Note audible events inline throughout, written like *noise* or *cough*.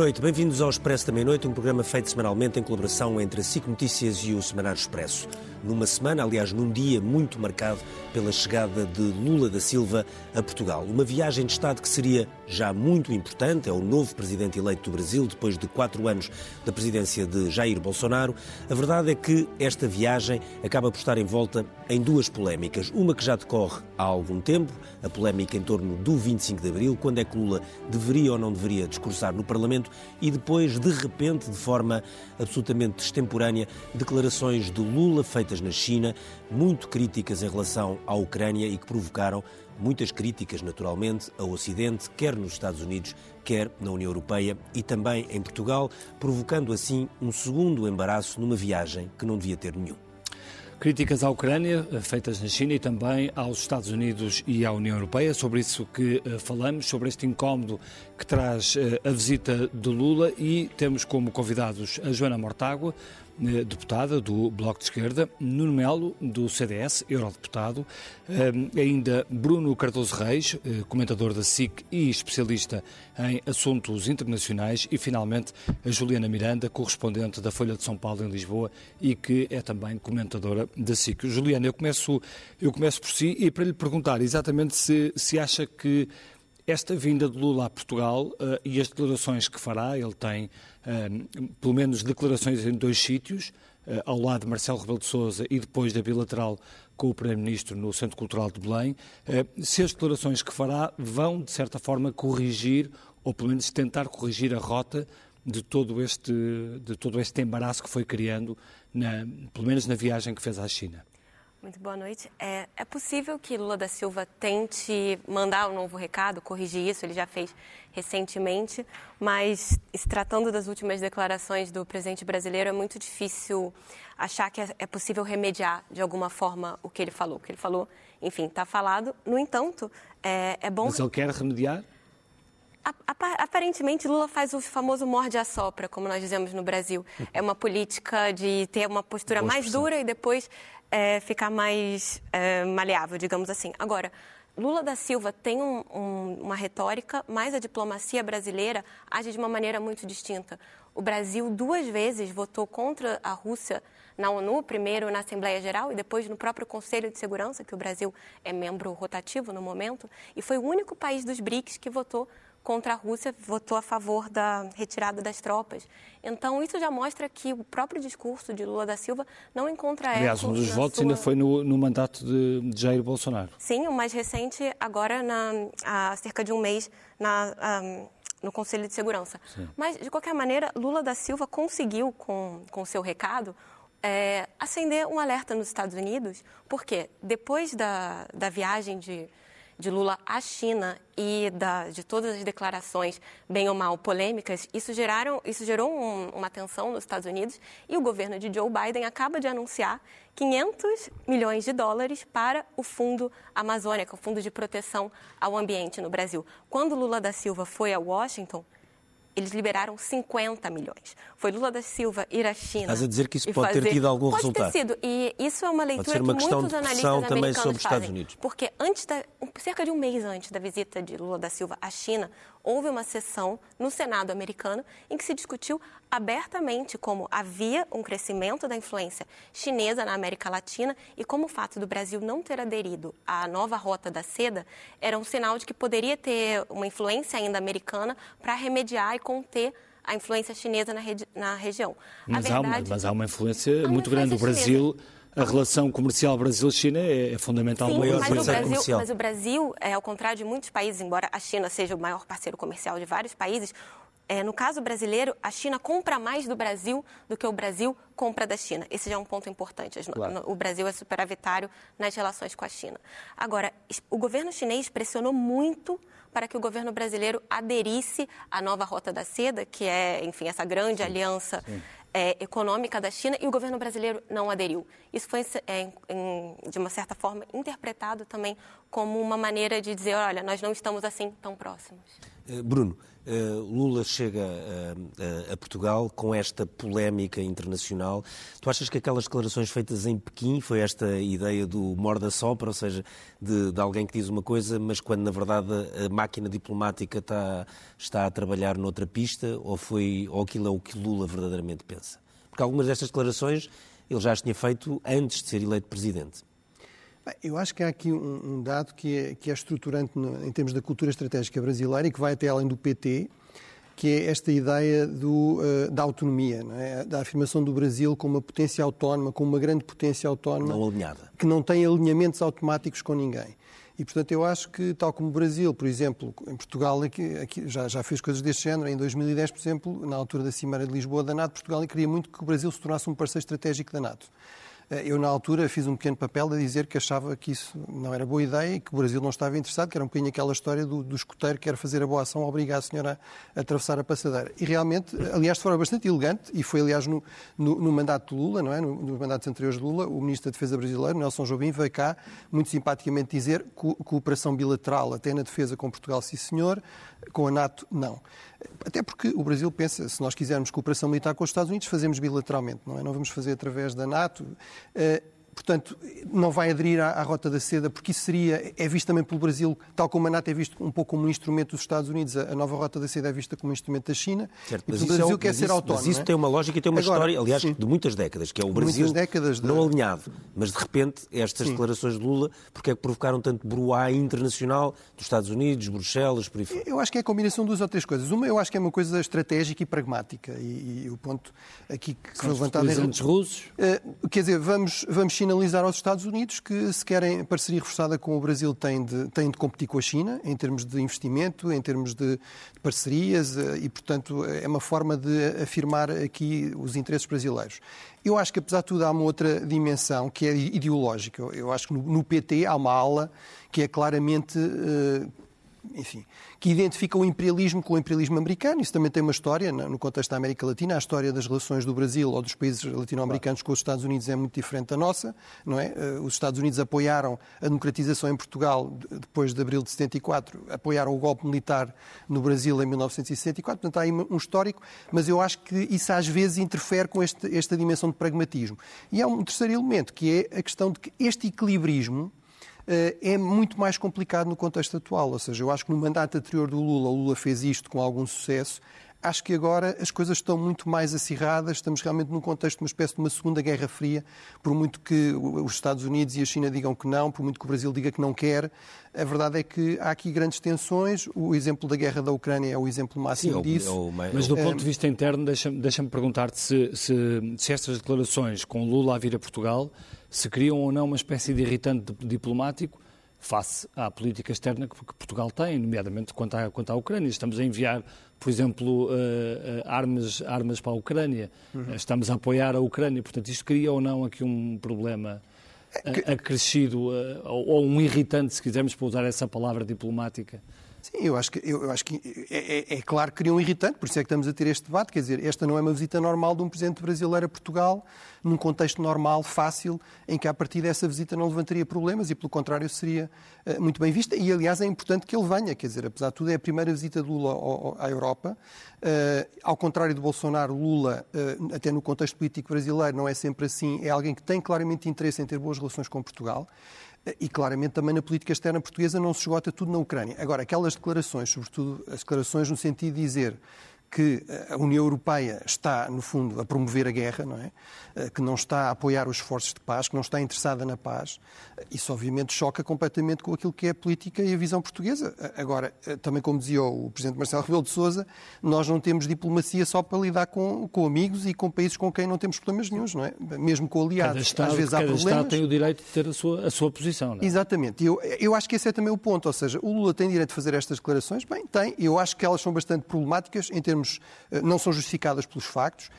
Noite, bem-vindos ao Expresso da Meia-Noite, um programa feito semanalmente em colaboração entre a SIC Notícias e o Semanário Expresso. Numa semana, aliás, num dia muito marcado pela chegada de Lula da Silva a Portugal. Uma viagem de Estado que seria já muito importante, é o novo presidente eleito do Brasil, depois de quatro anos da presidência de Jair Bolsonaro. A verdade é que esta viagem acaba por estar envolta em duas polémicas. Uma que já decorre há algum tempo, a polémica em torno do 25 de Abril, quando é que Lula deveria ou não deveria discursar no Parlamento, e depois, de repente, de forma absolutamente extemporânea, declarações de Lula feitas na China, muito críticas em relação à Ucrânia e que provocaram muitas críticas, naturalmente, ao Ocidente, quer nos Estados Unidos, quer na União Europeia e também em Portugal, provocando assim um segundo embaraço numa viagem que não devia ter nenhum. Críticas à Ucrânia, eh, feitas na China e também aos Estados Unidos e à União Europeia, sobre isso que uh, falamos, sobre este incómodo que traz uh, a visita de Lula e temos como convidados a Joana Mortágua, eh, deputada do Bloco de Esquerda, Nuno Melo, do CDS, eurodeputado, eh, ainda Bruno Cardoso Reis, eh, comentador da SIC e especialista em assuntos internacionais, e finalmente a Juliana Miranda, correspondente da Folha de São Paulo em Lisboa e que é também comentadora da SIC. Juliana, eu começo, eu começo por si e para lhe perguntar exatamente se, se acha que esta vinda de Lula a Portugal uh, e as declarações que fará, ele tem uh, pelo menos declarações em dois sítios, uh, ao lado de Marcelo Rebelo de Sousa e depois da bilateral com o Primeiro-Ministro no Centro Cultural de Belém, se as declarações que fará vão, de certa forma, corrigir, ou pelo menos tentar corrigir a rota de todo este, de todo este embaraço que foi criando, na, pelo menos na viagem que fez à China. Muito boa noite. É, é, possível que Lula da Silva tente mandar um novo recado, corrigir isso, ele já fez recentemente, mas se tratando das últimas declarações do presidente brasileiro, é muito difícil achar que é, é possível remediar de alguma forma o que ele falou. O que ele falou, enfim, está falado. No entanto, é, é bom. Mas ele quer remediar? Aparentemente, Lula faz o famoso morde-a-sopra, como nós dizemos no Brasil. *laughs* É uma política de ter uma postura mais dura e depois é, ficar mais é, maleável, digamos assim. Agora, Lula da Silva tem um, um, uma retórica, mas a diplomacia brasileira age de uma maneira muito distinta. O Brasil duas vezes votou contra a Rússia na ONU, primeiro na Assembleia Geral e depois no próprio Conselho de Segurança, que o Brasil é membro rotativo no momento, e foi o único país dos BRICS que votou contra a Rússia, votou a favor da retirada das tropas. Então, isso já mostra que o próprio discurso de Lula da Silva não encontra Aliás, um dos votos sua... ainda foi no, no mandato de, de, Jair Bolsonaro. Sim, o mais recente, agora, na, há cerca de um mês, na, um, no Conselho de Segurança. Sim. Mas, de qualquer maneira, Lula da Silva conseguiu, com o seu recado, é, acender um alerta nos Estados Unidos, porque depois da, da viagem de de Lula à China e da, de todas as declarações, bem ou mal polêmicas, isso, geraram, isso gerou um, uma tensão nos Estados Unidos e o governo de Joe Biden acaba de anunciar 500 milhões de dólares para o Fundo Amazônia, que é o Fundo de Proteção ao Ambiente no Brasil. Quando Lula da Silva foi a Washington, eles liberaram 50 milhões. Foi Lula da Silva ir à China. Estás a dizer que isso pode fazer... ter tido algum pode resultado? Pode ter sido. E isso é uma leitura uma que muitos analistas também sobre os Estados Unidos. Porque antes da, cerca de um mês antes da visita de Lula da Silva à China, houve uma sessão no Senado americano em que se discutiu abertamente como havia um crescimento da influência chinesa na América Latina e como o fato do Brasil não ter aderido à nova rota da seda era um sinal de que poderia ter uma influência ainda americana para remediar e conter a influência chinesa na, regi na região. Mas, verdade, há uma, mas, há uma, influência muito grande. O Brasil. Chinesa a relação comercial Brasil-China é, é fundamental. Sim, maior mas, o Brasil, mas o Brasil, é, ao contrário de muitos países, embora a China seja o maior parceiro comercial de vários países, é, no caso brasileiro, a China compra mais do Brasil do que o Brasil compra da China. Esse já é um ponto importante. Claro. O Brasil é superavitário nas relações com a China. Agora, o governo chinês pressionou muito para que o governo brasileiro aderisse à nova Rota da Seda, que é, enfim, essa grande Sim. aliança é, econômica da China e o governo brasileiro não aderiu. Isso foi, é, em, de uma certa forma, interpretado também como uma maneira de dizer, olha, nós não estamos assim tão próximos. Eh, Bruno, eh, Lula chega a, a, Portugal com esta polémica internacional. Tu achas que aquelas declarações feitas em Pequim foi esta ideia do morda sopra, ou seja, de, de, alguém que diz uma coisa, mas quando na verdade a máquina diplomática está, está a trabalhar noutra pista, ou, foi, ou aquilo é o que Lula verdadeiramente pensa? Porque algumas destas declarações ele já as tinha feito antes de ser eleito presidente. Eu acho que há aqui um, um dado que é, que é estruturante no, em termos da cultura estratégica brasileira e que vai até além do PT, que é esta ideia do, uh, da autonomia, é? da afirmação do Brasil como uma potência autónoma, como uma grande potência autónoma, não alinhada. que não tem alinhamentos automáticos com ninguém. E, portanto, eu acho que, tal como o Brasil, por exemplo, em Portugal aqui, aqui, já, já fez coisas deste género, em 2010, por exemplo, na altura da Cimeira de Lisboa da NATO, Portugal queria muito que o Brasil se tornasse um parceiro estratégico da NATO. Eh, eu, na altura, fiz um pequeno papel a dizer que achava que isso não era boa ideia e que o Brasil não estava interessado, que era um bocadinho aquela história do, do escoteiro que quer fazer a boa ação, obrigar a senhora a, a atravessar a passadeira. E realmente, aliás, de forma bastante elegante, e foi, aliás, no, no, no mandato de Lula, não é? No, nos mandatos anteriores de Lula, o Ministro da Defesa brasileiro, Nelson Jobim, veio cá, muito simpaticamente, dizer co cooperação bilateral até na defesa com Portugal, sim senhor, com a NATO, não. Até porque o Brasil pensa, se nós quisermos cooperação militar com os Estados Unidos, fazemos bilateralmente, não é? Não vamos fazer através da NATO. Uh, portanto, não vai aderir à, à, rota da seda, porque isso seria, é visto também pelo Brasil, tal como a NATO é visto um pouco como um instrumento dos Estados Unidos, a, a nova rota da seda é vista como um instrumento da China, certo, e o Brasil é, quer ser autónomo. Mas isso é? tem uma lógica e tem uma Agora, história, aliás, sim. de muitas décadas, que é o Brasil décadas não de... alinhado, mas de repente estas sim. declarações de Lula, porque é que provocaram tanto bruá internacional dos Estados Unidos, Bruxelas, por aí fora? Eu acho que é a combinação de duas ou três coisas. Uma, eu acho que é uma coisa estratégica e pragmática, e, e o ponto aqui que foi levantado... Os russos? Uh, quer dizer, vamos, vamos sinalizar aos Estados Unidos que se querem parceria reforçada com o Brasil, têm de, têm de competir com a China em termos de investimento, em termos de, de parcerias eh, e, portanto, é uma forma de afirmar aqui os interesses brasileiros. Eu acho que, apesar de tudo, há uma outra dimensão que é ideológica. Eu acho que no, no PT há uma ala que é claramente. Uh, enfim, que identifica o imperialismo com o imperialismo americano. Isso também tem uma história no contexto da América Latina. A história das relações do Brasil ou dos países latino-americanos com os Estados Unidos é muito diferente da nossa, não é? Eh, os Estados Unidos apoiaram a democratização em Portugal depois de abril de 74, apoiaram o golpe militar no Brasil em 1964. Portanto, há aí um histórico, mas eu acho que isso às vezes interfere com este, esta dimensão de pragmatismo. E há um terceiro elemento, que é a questão de que este equilibrismo é muito mais complicado no contexto atual. Ou seja, eu acho que no mandato anterior do Lula, o Lula fez isto com algum sucesso. Acho que agora as coisas estão muito mais acirradas, estamos realmente num contexto de uma espécie de uma segunda guerra fria, por muito que os Estados Unidos e a China digam que não, por muito que o Brasil diga que não quer, a verdade é que há aqui grandes tensões. O exemplo da guerra da Ucrânia é o exemplo máximo Sim, disso. É o, é Mas do ponto de vista interno, deixa-me deixa perguntar-te se, se, se estas declarações com Lula a vir a Portugal se criam ou não uma espécie de irritante diplomático face à política externa que Portugal tem, nomeadamente quanto à, quanto à Ucrânia. Estamos a enviar, por exemplo, uh, armas, armas para a Ucrânia, uhum. estamos a apoiar a Ucrânia, portanto, isto cria ou não aqui um problema uh, acrescido, ou, ou um irritante, se quisermos, para usar essa palavra diplomática? Sim, eu acho que, eu, acho que é, é, é, claro que cria um irritante, por isso é que estamos a ter este debate. Quer dizer, esta não é uma visita normal de um presidente brasileiro a Portugal, num contexto normal, fácil, em que a partir dessa visita não levantaria problemas e, pelo contrário, seria uh, muito bem vista. E, aliás, é importante que ele venha. Quer dizer, apesar de tudo, é a primeira visita de Lula ao, à Europa. Uh, ao contrário de Bolsonaro, Lula, uh, até no contexto político brasileiro, não é sempre assim. É alguém que tem claramente interesse em ter boas relações com Portugal. E claramente também na política externa portuguesa não se esgota tudo na Ucrânia. Agora, aquelas declarações, sobretudo as declarações no sentido de dizer que a União Europeia está, no fundo, a promover a guerra, não é? Eh, que não está a apoiar os esforços de paz, que não está interessada na paz. Isso, obviamente, choca completamente com aquilo que é a política e a visão portuguesa. Agora, eh, também como dizia o Presidente Marcelo Rebelo de Sousa, nós não temos diplomacia só para lidar com, com amigos e com países com quem não temos problemas nenhums, não é? Mesmo com aliados. Cada Estado, Às vezes há cada problemas. Estado tem o direito de ter a sua, a sua posição, não é? Exatamente. Eu, eu acho que esse é também o ponto. Ou seja, o Lula tem direito de fazer estas declarações? Bem, tem. Eu acho que elas são bastante problemáticas em termos... Eh, não são justificadas pelos factos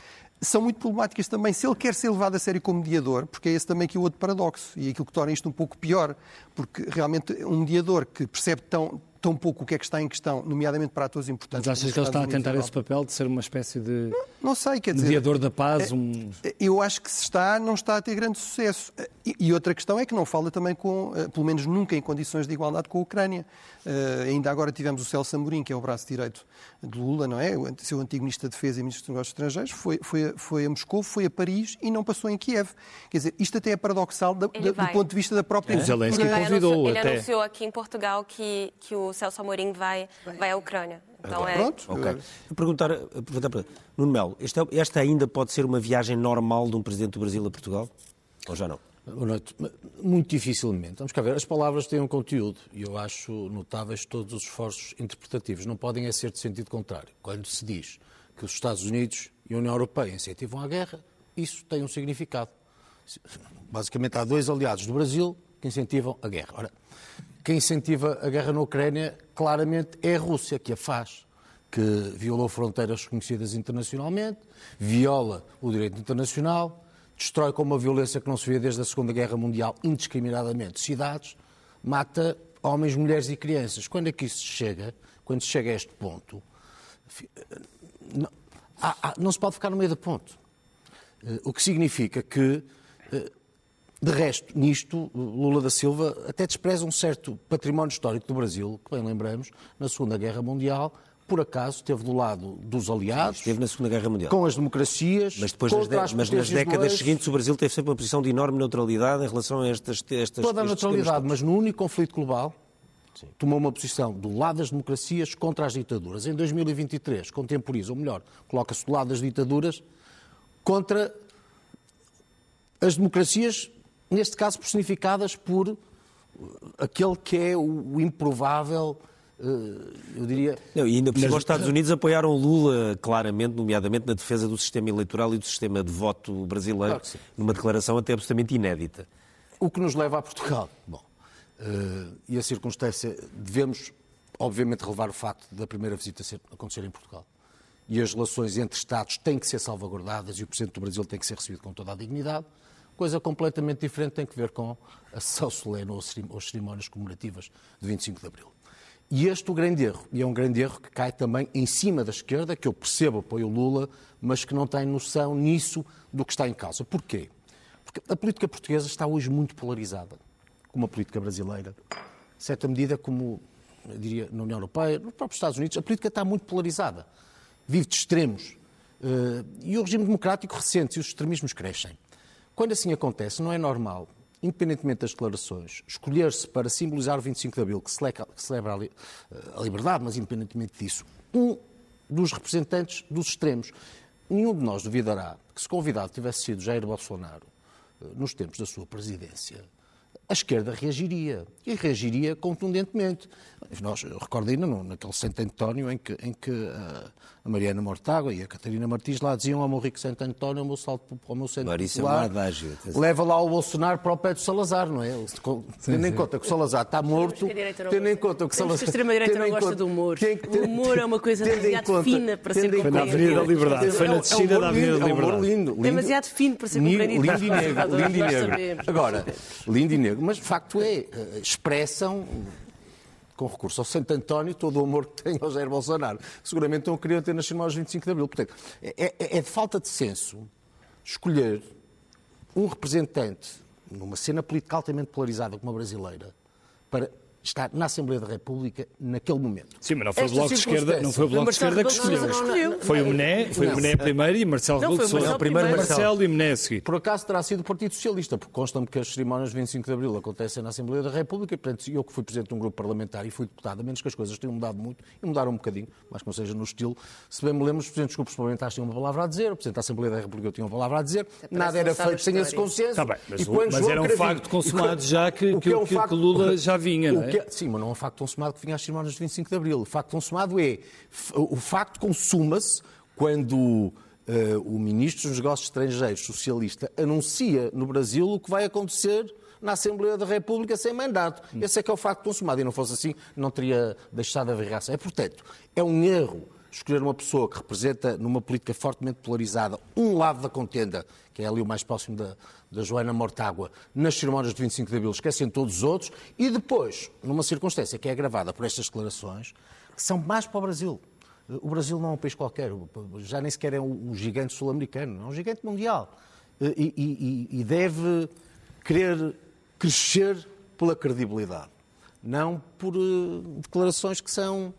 são muito problemáticas também se ele quer ser levado a sério como mediador, porque é esse também que é o outro paradoxo e aquilo que torna isto um pouco pior, porque realmente um mediador que percebe tão tão pouco o que é que está em questão, nomeadamente para atores importantes. Mas achas que ele está a tentar esse papel de ser uma espécie de não, não sei, quer dizer, mediador da paz? Um... Eu acho que se está, não está a ter grande sucesso. E, e outra questão é que não fala também com, pelo menos nunca em condições de igualdade com a Ucrânia. Ainda agora tivemos o Celso Amorim, que é o braço direito de Lula, não é? O seu antigo Ministro da Defesa e Ministro dos Negócios Estrangeiros, foi, foi, foi a Moscou, foi a Paris e não passou em Kiev. Quer dizer, isto até é paradoxal da, da, do ponto de vista da própria... É. O Zelensky convidou anunciou, até. Ele anunciou aqui em Portugal que, que o Celso Amorim vai, vai à Ucrânia. Então é... Pronto, ok. Vou perguntar, aproveitar para... Nuno Melo, esta, esta ainda pode ser uma viagem normal de um Presidente do Brasil a Portugal? Ou já não? Boa noite. Muito dificilmente. Vamos cá ver. As palavras têm um conteúdo e eu acho notáveis todos os esforços interpretativos. Não podem é ser de sentido contrário. Quando se diz que os Estados Unidos e a União Europeia incentivam a guerra, isso tem um significado. Basicamente, há dois aliados do Brasil que incentivam a guerra. Ora, quem incentiva a guerra na Ucrânia claramente é a Rússia, que a faz, que violou fronteiras reconhecidas internacionalmente, viola o direito internacional destrói com uma violência que não se vê desde a Segunda Guerra Mundial indiscriminadamente cidades, mata homens, mulheres e crianças. Quando é que isso chega? Quando chega a este ponto, não se pode ficar no meio do ponto. Eh, o que significa que, eh, de resto, nisto, Lula da Silva até despreza um certo património histórico do Brasil, que bem lembramos, na Segunda Guerra Mundial, por acaso esteve do lado dos aliados. Esteve na Segunda Guerra Mundial. Com as democracias. Mas depois nas, de, mas nas décadas seguintes o Brasil teve sempre uma posição de enorme neutralidade em relação a estas. estas Toda a neutralidade, mas no único conflito global. Sim. Tomou uma posição do lado das democracias contra as ditaduras. Em 2023, contemporiza, ou melhor, coloca-se do lado das ditaduras contra as democracias, neste caso personificadas por aquele que é o improvável eu diria. Não, e ainda por cima, os Estados Unidos apoiaram Lula claramente, nomeadamente na defesa do sistema eleitoral e do sistema de voto brasileiro, claro numa declaração até absolutamente inédita. O que nos leva a Portugal. Bom, uh, e a circunstância, devemos, obviamente, relevar o facto da primeira visita acontecer em Portugal. E as relações entre Estados têm que ser salvaguardadas e o Presidente do Brasil tem que ser recebido com toda a dignidade. Coisa completamente diferente tem que ver com a sessão solene ou as cerimónias comemorativas de 25 de Abril. E este o grande erro, e é um grande erro que cai também em cima da esquerda, que eu percebo apoio Lula, mas que não tem noção nisso do que está em causa. Porquê? Porque a política portuguesa está hoje muito polarizada, como a política brasileira. Em certa medida, como eu diria na União Europeia, nos próprios Estados Unidos, a política está muito polarizada. Vive de extremos. Eh, e o regime democrático recente e os extremismos crescem. Quando assim acontece, não é normal independentemente das declarações, escolher-se para simbolizar o 25 de Abril, que celebra a liberdade, mas independentemente disso, um dos representantes dos extremos. Nenhum de nós duvidará que, se convidado tivesse sido Jair Bolsonaro eh, nos tempos da sua presidência, a esquerda reagiria. E reagiria contundentemente. Nós, eu recordo ainda no, naquele Santo António em que, em que a, a Mariana Mortágua e a Catarina Martins lá diziam ao meu rico Santo António, ao meu salto ao meu centro popular, é leva lá o Bolsonaro para o pé do Salazar, não é? tendo em conta que o Salazar está morto, tendo em conta que o Salazar... a extrema-direita não gosta do humor. O humor é uma coisa demasiado fina para ser compreendida. Foi na Avenida da Liberdade, foi na descida da Avenida da Liberdade. É um lindo, lindo. Demasiado fino para ser compreendido. Lindo e negro. Agora, lindo e negro, mas de facto é, eh, expressam com recurso ao Santo António, todo o amor que tem ao Jair Bolsonaro. Seguramente não queriam ter nascido aos 25 de Abril. Portanto, é, é, é de falta de senso escolher um representante numa cena política altamente polarizada como a brasileira para estar na Assembleia da República naquele momento. Sim, mas não foi o Bloco de Esquerda, não foi o Bloco de Esquerda que escolheu. Foi o Mené, foi o Mené primeiro e Marcelo Rebelo de Sousa. Primeiro Marcelo e Mené a seguir. Por acaso terá sido o Partido Socialista, porque consta-me que as cerimónias de 25 de Abril acontecem na Assembleia da República, e, portanto, eu que fui presidente de um grupo parlamentar e fui deputado, a menos que as coisas tenham mudado muito, e mudaram um bocadinho, mas que não seja no estilo, se bem me lembro, os presidentes dos grupos parlamentares tinham uma palavra a dizer, o presidente da Assembleia da República tinha uma palavra a dizer, nada era feito sem esse consenso. Tá bem, mas, mas era um facto consumado já que, que, que, que Lula *laughs* já vinha, não é? Sim, mas não é um facto consumado que vinha às cerimónias de 25 de Abril. O facto consumado é. O facto consuma-se quando uh, o Ministro dos Negócios Estrangeiros socialista anuncia no Brasil o que vai acontecer na Assembleia da República sem mandato. Esse é que é o facto consumado. E não fosse assim, não teria deixado de haver reação. É, portanto, é um erro escolher uma pessoa que representa, numa política fortemente polarizada, um lado da contenda, que é ali o mais próximo da, da Joana Mortágua, nas cerimónias de 25 de Abril, esquecem todos os outros, e depois, numa circunstância que é agravada por estas declarações, que são mais para o Brasil. O Brasil não é um país qualquer, já nem sequer é um gigante sul-americano, é um gigante mundial. E, e, e deve querer crescer pela credibilidade, não por uh, declarações que são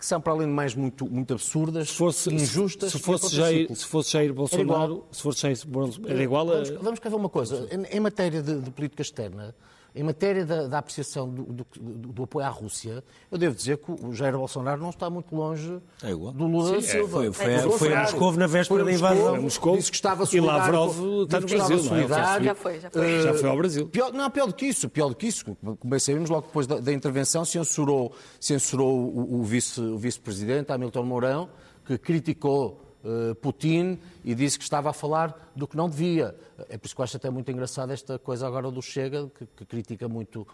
que são, para além de mais, muito, muito absurdas, se fosse, injustas. Se fosse, Jair, se fosse Jair Bolsonaro, se fosse Jair era igual a... Vamos, vamos cá ver uma coisa. Em, em matéria de, de política externa, em matéria da, da apreciação do, do, do, apoio à Rússia, eu devo dizer que o Jair Bolsonaro não está muito longe é do Lula da Silva. É, foi, foi, é, foi a Moscou na véspera da invasão. Moscou, disse que estava E Lavrov está no Brasil, não é? Já foi, já foi. Uh, já foi ao Brasil. Pior, não, pior do que isso, pior do que isso. Como bem sabemos, logo depois da, da intervenção, censurou, censurou o, o vice-presidente, vice Hamilton Mourão, que criticou Putin e disse que estava a falar do que não devia. É por isso que eu acho até muito engraçado esta coisa agora do Chega, que, que critica muito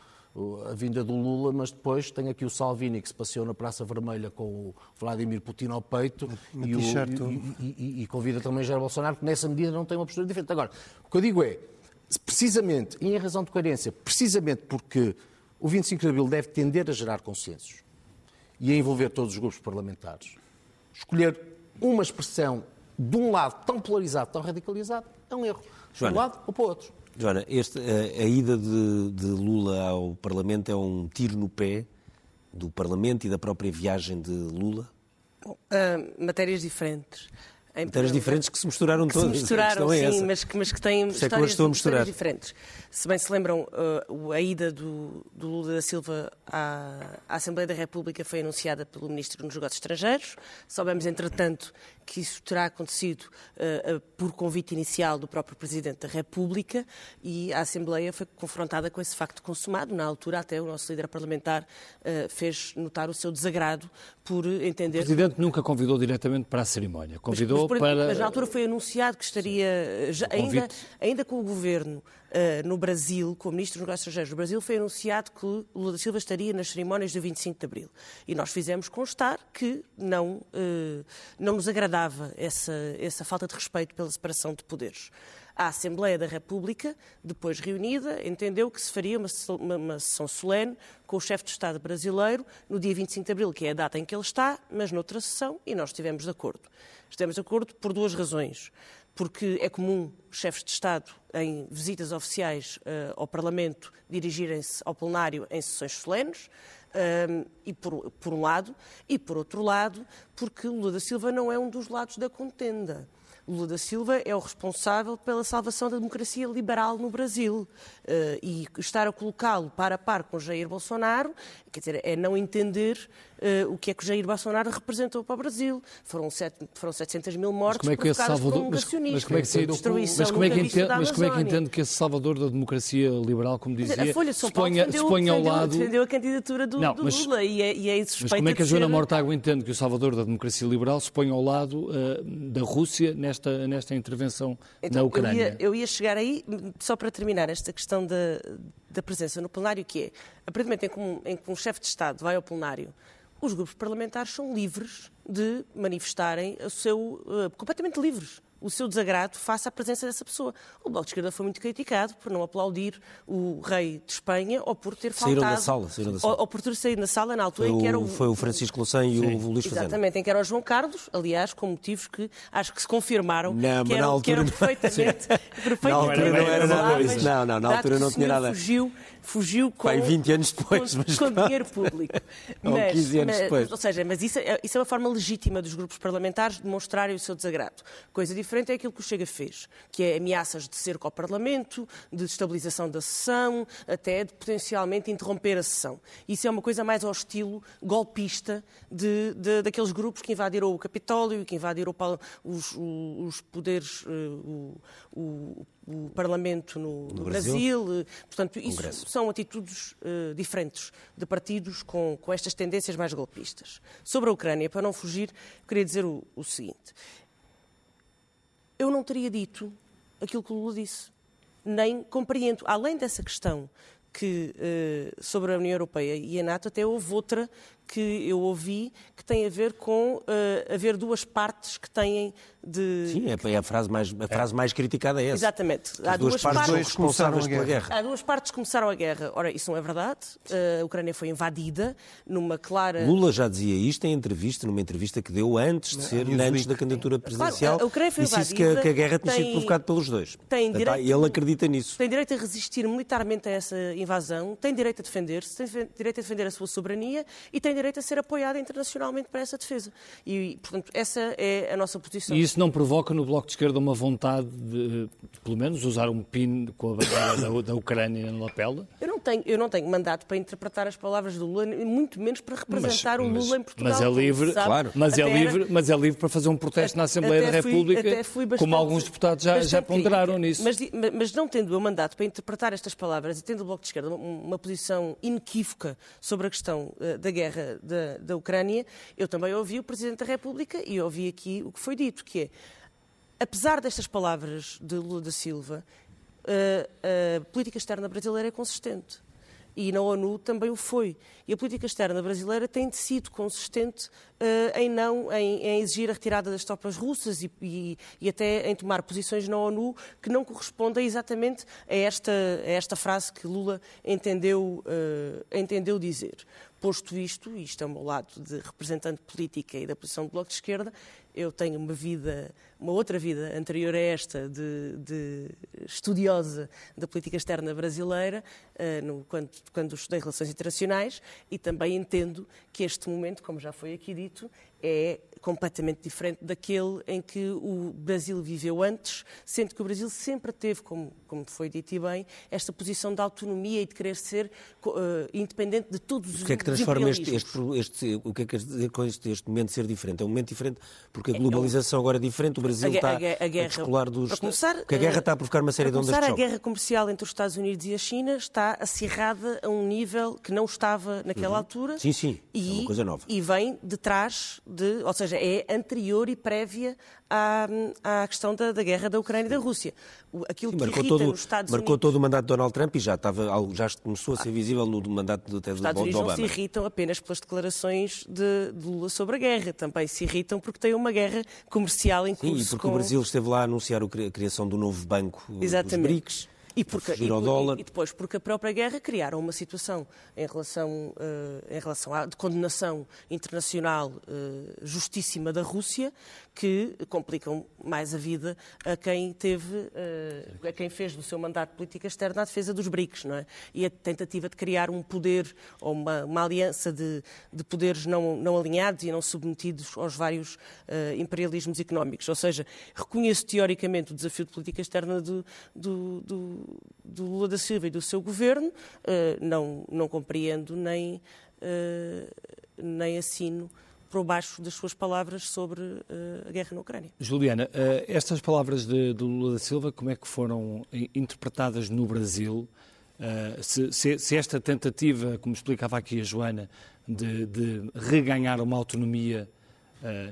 a vinda do Lula, mas depois tem aqui o Salvini que se passeou na Praça Vermelha com o Vladimir Putin ao peito e, o, e, e, e, convida também Jair Bolsonaro, que nessa medida não tem uma postura diferente. Agora, o que eu digo é, precisamente, e em razão de coerência, precisamente porque o 25 de Abril deve tender a gerar consensos e a envolver todos os grupos parlamentares, escolher uma expressão de um lado tão polarizado, tão radicalizado, é um erro. De um lado ou para o outro. Joana, este, a, a, ida de, de, Lula ao Parlamento é um tiro no pé do Parlamento e da própria viagem de Lula? Bom, uh, matérias diferentes. Em matérias diferentes que se misturaram que todas. Se misturaram, é sim, mas que, mas que têm histórias, que histórias diferentes. Se bem se lembram, uh, a ida do, do, Lula da Silva à, à, Assembleia da República foi anunciada pelo Ministro dos Negócios Estrangeiros. Soubemos, entretanto, que isso terá acontecido uh, uh, por convite inicial do próprio Presidente da República e a Assembleia foi confrontada com esse facto consumado. Na altura, até o nosso líder parlamentar fez notar o seu desagrado por entender... O Presidente nunca convidou diretamente para a cerimónia. Convidou mas, mas, para... Mas na altura foi anunciado que estaria, já, ainda, ainda com o Governo uh, no Brasil, com o Ministro dos Negócios Estrangeiros do Brasil, foi anunciado que Lula da Silva estaria nas cerimónias do 25 de Abril. E nós fizemos constar que não, uh, não nos agradava essa, essa falta de respeito pela separação de poderes. A Assembleia da República, depois reunida, entendeu que se faria uma, uma, uma, sessão solene com o chefe de Estado brasileiro no dia 25 de abril, que é a data em que ele está, mas noutra sessão, e nós estivemos de acordo. Estivemos de acordo por duas razões porque é comum chefes de Estado, em visitas oficiais uh, ao Parlamento, dirigirem-se ao plenário em sessões solenes, uh, e por, por um lado, e por outro lado, porque Lula da Silva não é um dos lados da contenda. Lula da Silva é o responsável pela salvação da democracia liberal no Brasil. Uh, e estar a colocá-lo par a par com Jair Bolsonaro, quer dizer, é não entender uh, o que é que Jair Bolsonaro representou para o Brasil. Foram, sete, foram 700 mil mortes mas como é que esse Salvador, mas, mas, como é que se, mas como é que entende, mas como é que entende que esse salvador da democracia liberal, como dizia, a Folha de São Paulo se, ponha, defendeu, se ponha ao lado... defendeu a candidatura do, não, do mas, Lula e é, e é Mas como é que a Joana ser... Mortágua entende que o salvador da democracia liberal se põe ao lado uh, da Rússia nesta, nesta intervenção então, na Ucrânia? Eu ia, eu ia chegar aí, só para terminar esta questão da, da presença no plenário, que é, a partir do momento em que um, em que um chefe de Estado vai ao plenário os grupos parlamentares são livres de manifestarem o seu. Uh, completamente livres o seu desagrado face à presença dessa pessoa. O Bloco de Esquerda foi muito criticado por não aplaudir o rei de Espanha ou por ter faltado... Saíram da sala. Saíram da sala. Ou, ou, por ter saído na sala na altura foi em que era o... Foi o Francisco Louçã e Sim. o Luís Fazenda. Exatamente, em que era o João Carlos, aliás, com motivos que acho que se confirmaram não, que, eram, que eram perfeitamente... *laughs* perfeitamente na altura não era nada disso. Não, não, na altura não tinha nada... Fugiu, fugiu com... Pai, 20 anos depois. Com, mas com dinheiro público. *laughs* Mas, ou 15 anos mas, depois. Ou seja, mas isso é, isso é uma forma legítima dos grupos parlamentares de demonstrarem o seu desagrado. Coisa diferente é aquilo que o Chega fez, que é ameaças de cerco ao Parlamento, de destabilização da sessão, até de potencialmente interromper a sessão. Isso é uma coisa mais ao estilo golpista de, de daqueles grupos que invadiram o Capitólio, que invadiram os, os, poderes, eh, o, o, o Parlamento no, no, Brasil. Brasil. Eh, portanto, isso Congresso. são atitudes uh, diferentes de partidos com, com estas tendências mais golpistas. Sobre a Ucrânia, para não fugir, queria dizer o, o seguinte eu não teria dito aquilo que o Lula disse. Nem compreendo. Além dessa questão que uh, sobre a União Europeia e a NATO, até houve outra que eu ouvi que tem a ver com uh, haver duas partes que têm de... Sim, é, é a frase mais, a frase mais criticada é essa. Exatamente. Há duas, duas partes, partes responsáveis pela guerra. Há duas partes que começaram a guerra. Ora, isso não é verdade. Uh, a Ucrânia foi invadida numa clara... Lula já dizia isto em entrevista, numa entrevista que deu antes de ser, antes da candidatura presidencial. Claro, a Ucrânia foi invadida. Disse que, que a guerra tinha tem, sido provocada pelos dois. Tem direito, ele acredita nisso. Tem direito a resistir militarmente a essa invasão, tem direito a defender-se, tem direito a defender a sua soberania e tem direito a ser apoiada internacionalmente para essa defesa. E, portanto, essa é a nossa posição. E isso não provoca no Bloco de Esquerda uma vontade de, pelo menos, usar um pin com a bandeira da, da Ucrânia na lapela? Eu não, tenho, eu não tenho mandato para interpretar as palavras do Lula, muito menos para representar mas, o Lula mas, em Portugal. Mas é livre, claro. Mas é, livre, mas é livre para fazer um protesto na Assembleia da República, fui, bastante, como alguns deputados já, já ponderaram nisso. Mas, mas não tendo eu mandato para interpretar estas palavras e tendo o Bloco de Esquerda uma, uma posição inequívoca sobre a questão uh, da guerra da, da Ucrânia, eu também ouvi o Presidente da República e ouvi aqui o que foi dito, que é, apesar destas palavras de Lula da Silva, uh, a política externa brasileira é consistente e na ONU também o foi. E a política externa brasileira tem sido consistente uh, em não em, em, exigir a retirada das tropas russas e, e, e, até em tomar posições na ONU que não correspondem exatamente a esta, a esta frase que Lula entendeu, uh, entendeu dizer. Posto isto, e isto é o meu lado de representante política e da posição do Bloco de Esquerda, eu tenho uma vida, uma outra vida anterior a esta de, de estudiosa da política externa brasileira, uh, no, quando, quando estudei relações internacionais, e também entendo que este momento, como já foi aqui dito, é completamente diferente daquele em que o Brasil viveu antes, sendo que o Brasil sempre teve, como, como foi dito e bem, esta posição de autonomia e de querer ser uh, independente de todos os O que é que transforma este, este, este, o que é que dizer com este, este, momento ser diferente? É um momento diferente porque a é, globalização agora é diferente, o Brasil a, está a, a, a guerra, descolar dos... Começar, porque a guerra está a provocar uma série de ondas de choque. a guerra comercial entre os Estados Unidos e a China está acirrada a um nível que não estava naquela uhum. altura. Sim, sim, e, é uma coisa nova. E vem de trás de, ou seja, é anterior e prévia à, à questão da, da, guerra da Ucrânia e da Rússia. Aquilo Sim, que marcou todo, nos Estados marcou Unidos... todo o mandato de Donald Trump e já, estava, já começou a ser visível no mandato do Ted Estados Unidos não se irritam apenas pelas declarações de, de, Lula sobre a guerra, também se irritam porque tem uma guerra comercial em curso. Sim, e porque com... o Brasil esteve lá a anunciar a criação do novo banco Exatamente. dos BRICS. E, porque, e, e, depois porque a própria guerra criaram uma situação em relação, uh, em relação à de condenação internacional uh, justíssima da Rússia que complicam mais a vida a quem teve, uh, a quem fez do seu mandato de política externa a defesa dos BRICS, não é? E a tentativa de criar um poder ou uma, uma aliança de, de, poderes não, não alinhados e não submetidos aos vários imperialismos económicos. Ou seja, reconheço teoricamente o desafio de política externa do, do, do, do Lula da Silva e do seu governo, uh, não, não compreendo nem, nem assino por baixo das suas palavras sobre uh, a guerra na Ucrânia. Juliana, estas palavras de, de, Lula da Silva, como é que foram interpretadas no Brasil? Se, se, se, esta tentativa, como explicava aqui a Joana, de, de reganhar uma autonomia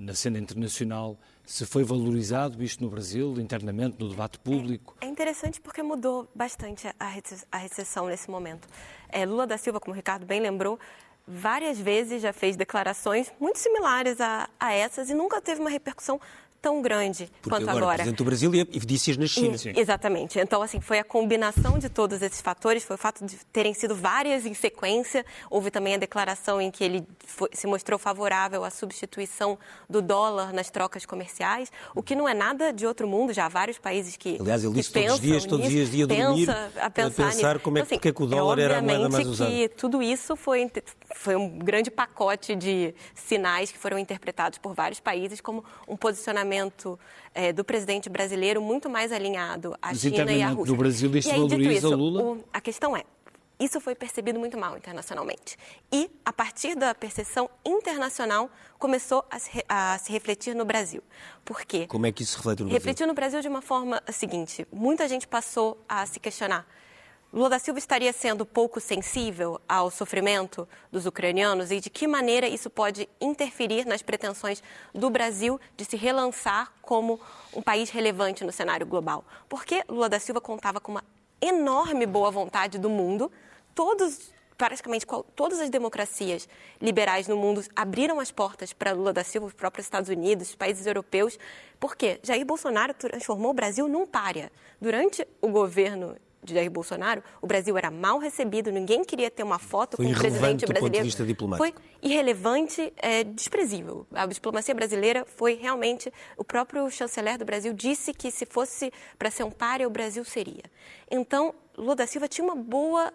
na cena internacional, se foi valorizado isto no Brasil, internamente, no debate público? É, é interessante porque mudou bastante a recessão nesse momento. É, Lula da Silva, como o Ricardo bem lembrou, várias vezes já fez declarações muito similares a, a essas e nunca teve uma repercussão tão grande Porque quanto agora. agora. Presidente do Brasil e disse na China. E, exatamente. Então, assim, foi a combinação de todos esses fatores, foi o fato de terem sido várias em sequência. Houve também a declaração em que ele foi, se mostrou favorável à substituição do dólar nas trocas comerciais, o que não é nada de outro mundo. Já há vários países que. Aliás, ele disse todos os dias, todos os dias, dia dormir, a pensar, a pensar como é, então, assim, que, é que o dólar é, era a moeda mais usada. que tudo isso foi, foi um grande pacote de sinais que foram interpretados por vários países como um posicionamento é, do presidente brasileiro muito mais alinhado à China e à Rússia. do Brasil isto aí, valoriza isso, Lula? O, a questão é, isso foi percebido muito mal internacionalmente. E, a partir da percepção internacional, começou a se, a se, refletir no Brasil. Por quê? Como é que isso reflete no Brasil? Refletiu no Brasil de uma forma seguinte: muita gente passou a se questionar Lula da Silva estaria sendo pouco sensível ao sofrimento dos ucranianos e de que maneira isso pode interferir nas pretensões do Brasil de se relançar como um país relevante no cenário global? Porque Lula da Silva contava com uma enorme boa vontade do mundo, todos praticamente todas as democracias liberais no mundo abriram as portas para Lula da Silva, os próprios Estados Unidos, os países europeus. Por quê? Jair Bolsonaro transformou o Brasil num párea. Durante o governo de Jair Bolsonaro, o Brasil era mal recebido, ninguém queria ter uma foto Foi com o presidente brasileiro. Do ponto de vista diplomático. Foi irrelevante, é, desprezível. A diplomacia brasileira foi realmente. O próprio chanceler do Brasil disse que se fosse para ser um páreo, o Brasil seria. Então, Lula da Silva tinha uma boa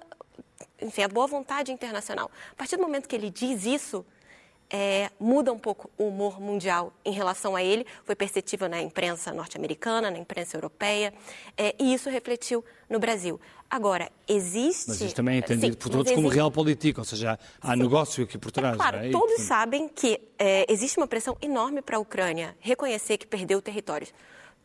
enfim, a boa vontade internacional. A partir do momento que ele diz isso, é, muda um pouco o humor mundial em relação a ele. Foi perceptível na imprensa norte-americana, na imprensa europeia, é, e isso refletiu no Brasil. Agora, existe. Mas isso também é entendido sim, por todos como real político, ou seja, há sim. negócio aqui por trás. É claro, é? todos sabem que é, existe uma pressão enorme para a Ucrânia reconhecer que perdeu territórios.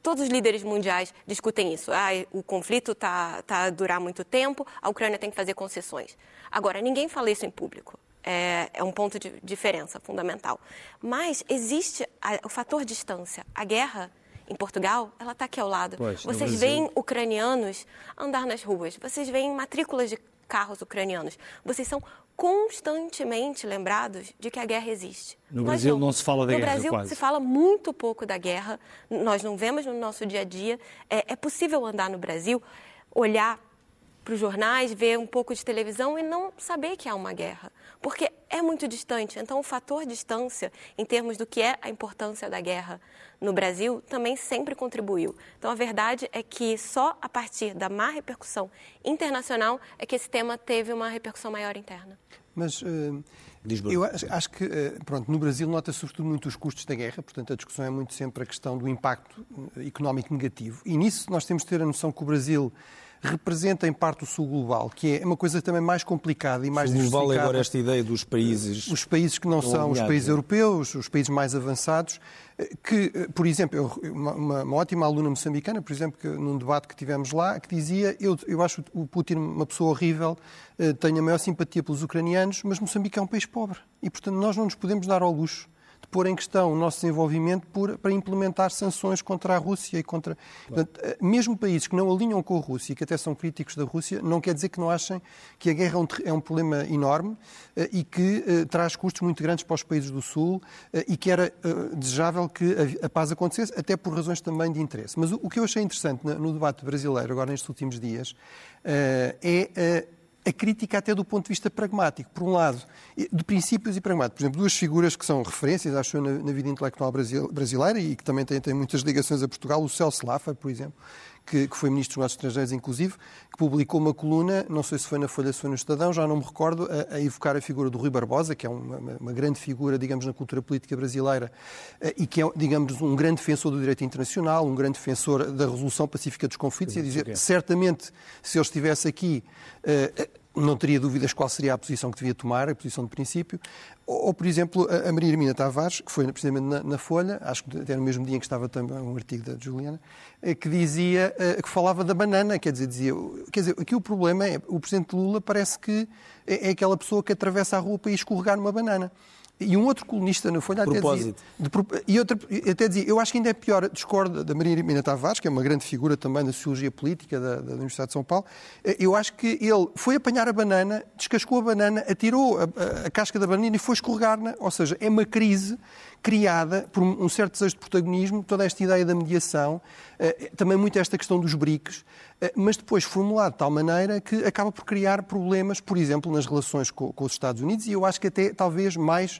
Todos os líderes mundiais discutem isso. Ah, o conflito está tá a durar muito tempo, a Ucrânia tem que fazer concessões. Agora, ninguém fala isso em público. É, é um ponto de diferença fundamental. Mas existe a, o fator distância. A guerra em Portugal, ela está aqui ao lado. Pois, vocês veem ucranianos andar nas ruas, vocês veem matrículas de carros ucranianos. Vocês são constantemente lembrados de que a guerra existe. No Nós Brasil não. não. se fala da no guerra. No Brasil quase. se fala muito pouco da guerra. Nós não vemos no nosso dia a dia. É, é possível andar no Brasil, olhar para os jornais, ver um pouco de televisão e não saber que há uma guerra, porque é muito distante. Então, o fator distância, em termos do que é a importância da guerra no Brasil, também sempre contribuiu. Então, a verdade é que só a partir da má repercussão internacional é que esse tema teve uma repercussão maior interna. Mas uh, eu acho, acho que, uh, pronto, no Brasil nota-se sobretudo muito os custos da guerra, portanto a discussão é muito sempre a questão do impacto económico negativo. E nisso nós temos de ter a noção que o Brasil representa em parte o sul global, que é uma coisa também mais complicada e mais sul global é agora esta ideia dos países... Os países que não são os países europeus, os países mais avançados, que, por exemplo, uma, uma, ótima aluna moçambicana, por exemplo, que, num debate que tivemos lá, que dizia, eu, eu acho o Putin uma pessoa horrível, eh, tenho a maior simpatia pelos ucranianos, mas Moçambique é um país pobre. E, portanto, nós não nos podemos dar ao luxo de pôr em questão o nosso desenvolvimento por, para implementar sanções contra a Rússia e contra. Portanto, eh, mesmo países que não alinham com a Rússia e que até são críticos da Rússia, não quer dizer que não achem que a guerra é um, é problema enorme eh, e que uh, traz custos muito grandes para os países do Sul e que era desejável que a, paz acontecesse, até por razões também de interesse. Mas o, que eu achei interessante no, no debate brasileiro, agora nestes últimos dias, é a crítica até do ponto de vista pragmático. Por um lado, de princípios e pragmáticos. Por exemplo, duas figuras que são referências, acho eu, na, na vida intelectual brasileira e que também têm, têm, muitas ligações a Portugal, o Celso Laffer, por exemplo, que, que, foi Ministro dos Negócios Estrangeiros, inclusive, que publicou uma coluna, não sei se foi na Folha, foi no Estadão, já não me recordo, a, a evocar a figura do Rui Barbosa, que é uma, uma, grande figura, digamos, na cultura política brasileira eh, e que é, digamos, um grande defensor do direito internacional, um grande defensor da resolução pacífica dos conflitos, e a dizer, certamente, se ele estivesse aqui, uh, não teria dúvidas qual seria a posição que devia tomar, a posição de princípio. Ou, por exemplo, a, Maria Hermina Tavares, que foi precisamente na, na, Folha, acho que até no mesmo dia em que estava também um artigo da Juliana, eh, que dizia, eh, que falava da banana, quer dizer, dizia, quer dizer, aqui o problema é, o Presidente Lula parece que é, é aquela pessoa que atravessa a rua para escorregar numa banana. E um outro colunista na Folha até dizia, de, e outro, até dizia, eu acho que ainda é pior, discordo da Maria Irmina Tavares, que é uma grande figura também da sociologia política da, da, Universidade de São Paulo, eu acho que ele foi apanhar a banana, descascou a banana, atirou a, a, a casca da banana e foi escorregar-na, ou seja, é uma crise criada por um certo desejo de protagonismo, toda esta ideia da mediação, eh, também muito esta questão dos BRICS, eh, mas depois formulado de tal maneira que acaba por criar problemas, por exemplo, nas relações com, os Estados Unidos e eu acho que até talvez mais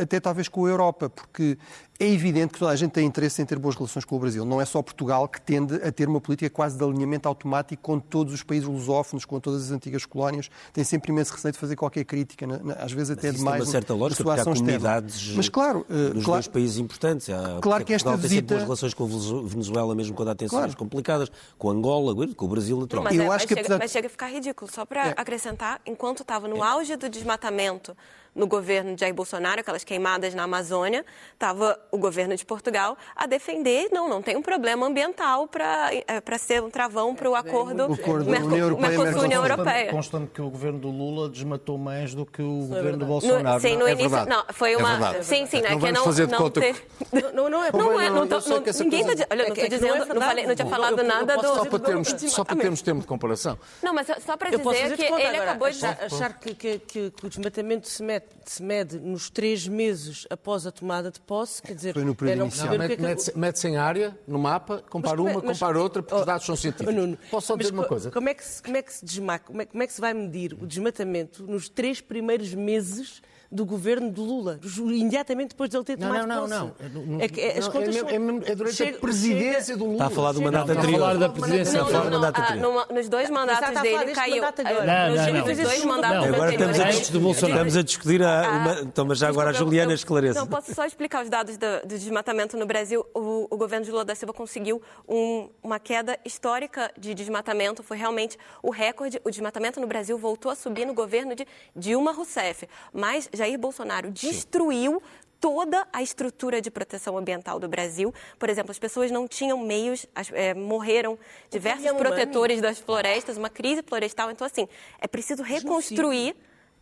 até talvez com a Europa, porque é evidente que toda a gente tem interesse em ter boas relações com o Brasil. Não é só Portugal que tende a ter uma política quase de alinhamento automático com todos os países lusófonos, com todas as antigas colónias. Tem sempre imenso receio de fazer qualquer crítica, às vezes até demais. Tem uma certa lógica, porque há comunidades Mas, claro, uh, nos claro, dois países importantes. Há, claro que esta Portugal visita... tem boas relações com a Venezuela, mesmo quando há tensões claro. complicadas, com Angola, com o Brasil, naturalmente. Mas, é, mas, chega, apesar... mas chega a ficar ridículo. Só para é. acrescentar, enquanto estava no é. auge do desmatamento no governo de Jair Bolsonaro, aquelas queimadas na Amazônia, estava o governo de Portugal a defender, não, não tem um problema ambiental para é, ser um travão para o acordo, acordo Mercosul-União Europeia. Constando que o governo do Lula desmatou mais do que o é governo do Bolsonaro. No, sim, no é início, verdade. não, foi é uma... É sim, sim, não é que não, fazer não conta... ter... Não, não é, não é, não, não, ninguém está... Olha, não estou dizendo, não, falei, não tinha falado nada do... Só para termos, só para termos tempo de comparação. Não, mas só para dizer que ele acabou de... Achar que o desmatamento se mede nos três meses após a tomada de posse, quer dizer... Foi no período inicial. Mete-se em área, no mapa, compara uma, compara outra, porque os dados são científicos. Posso só dizer uma coisa? Como é que se, como é que se desmaca, como é, como é que se vai medir o desmatamento nos três primeiros meses do governo de Lula, imediatamente depois de ele ter tomado não, não, posse. Não, não, é, que, as contas é, mesmo, é, durante chega, a presidência chega, do Lula. Está a falar do mandato anterior. Está a falar da presidência. Não, não, não, ah, nos dois mandatos dele caiu. Não, não, não. Nos dois mandatos agora estamos a, discutir, estamos a discutir a, uma, então, mas já agora a Juliana esclarece. Não, posso só explicar os dados do, do desmatamento no Brasil. O, o, governo de Lula da Silva conseguiu um, uma queda histórica de desmatamento. Foi realmente o recorde. O desmatamento no Brasil voltou a subir no governo de Dilma Rousseff. Mas Jair Bolsonaro destruiu toda a estrutura de proteção ambiental do Brasil. Por exemplo, as pessoas não tinham meios, as, é, morreram diversos protetores das florestas, uma crise florestal. Então, assim, é preciso reconstruir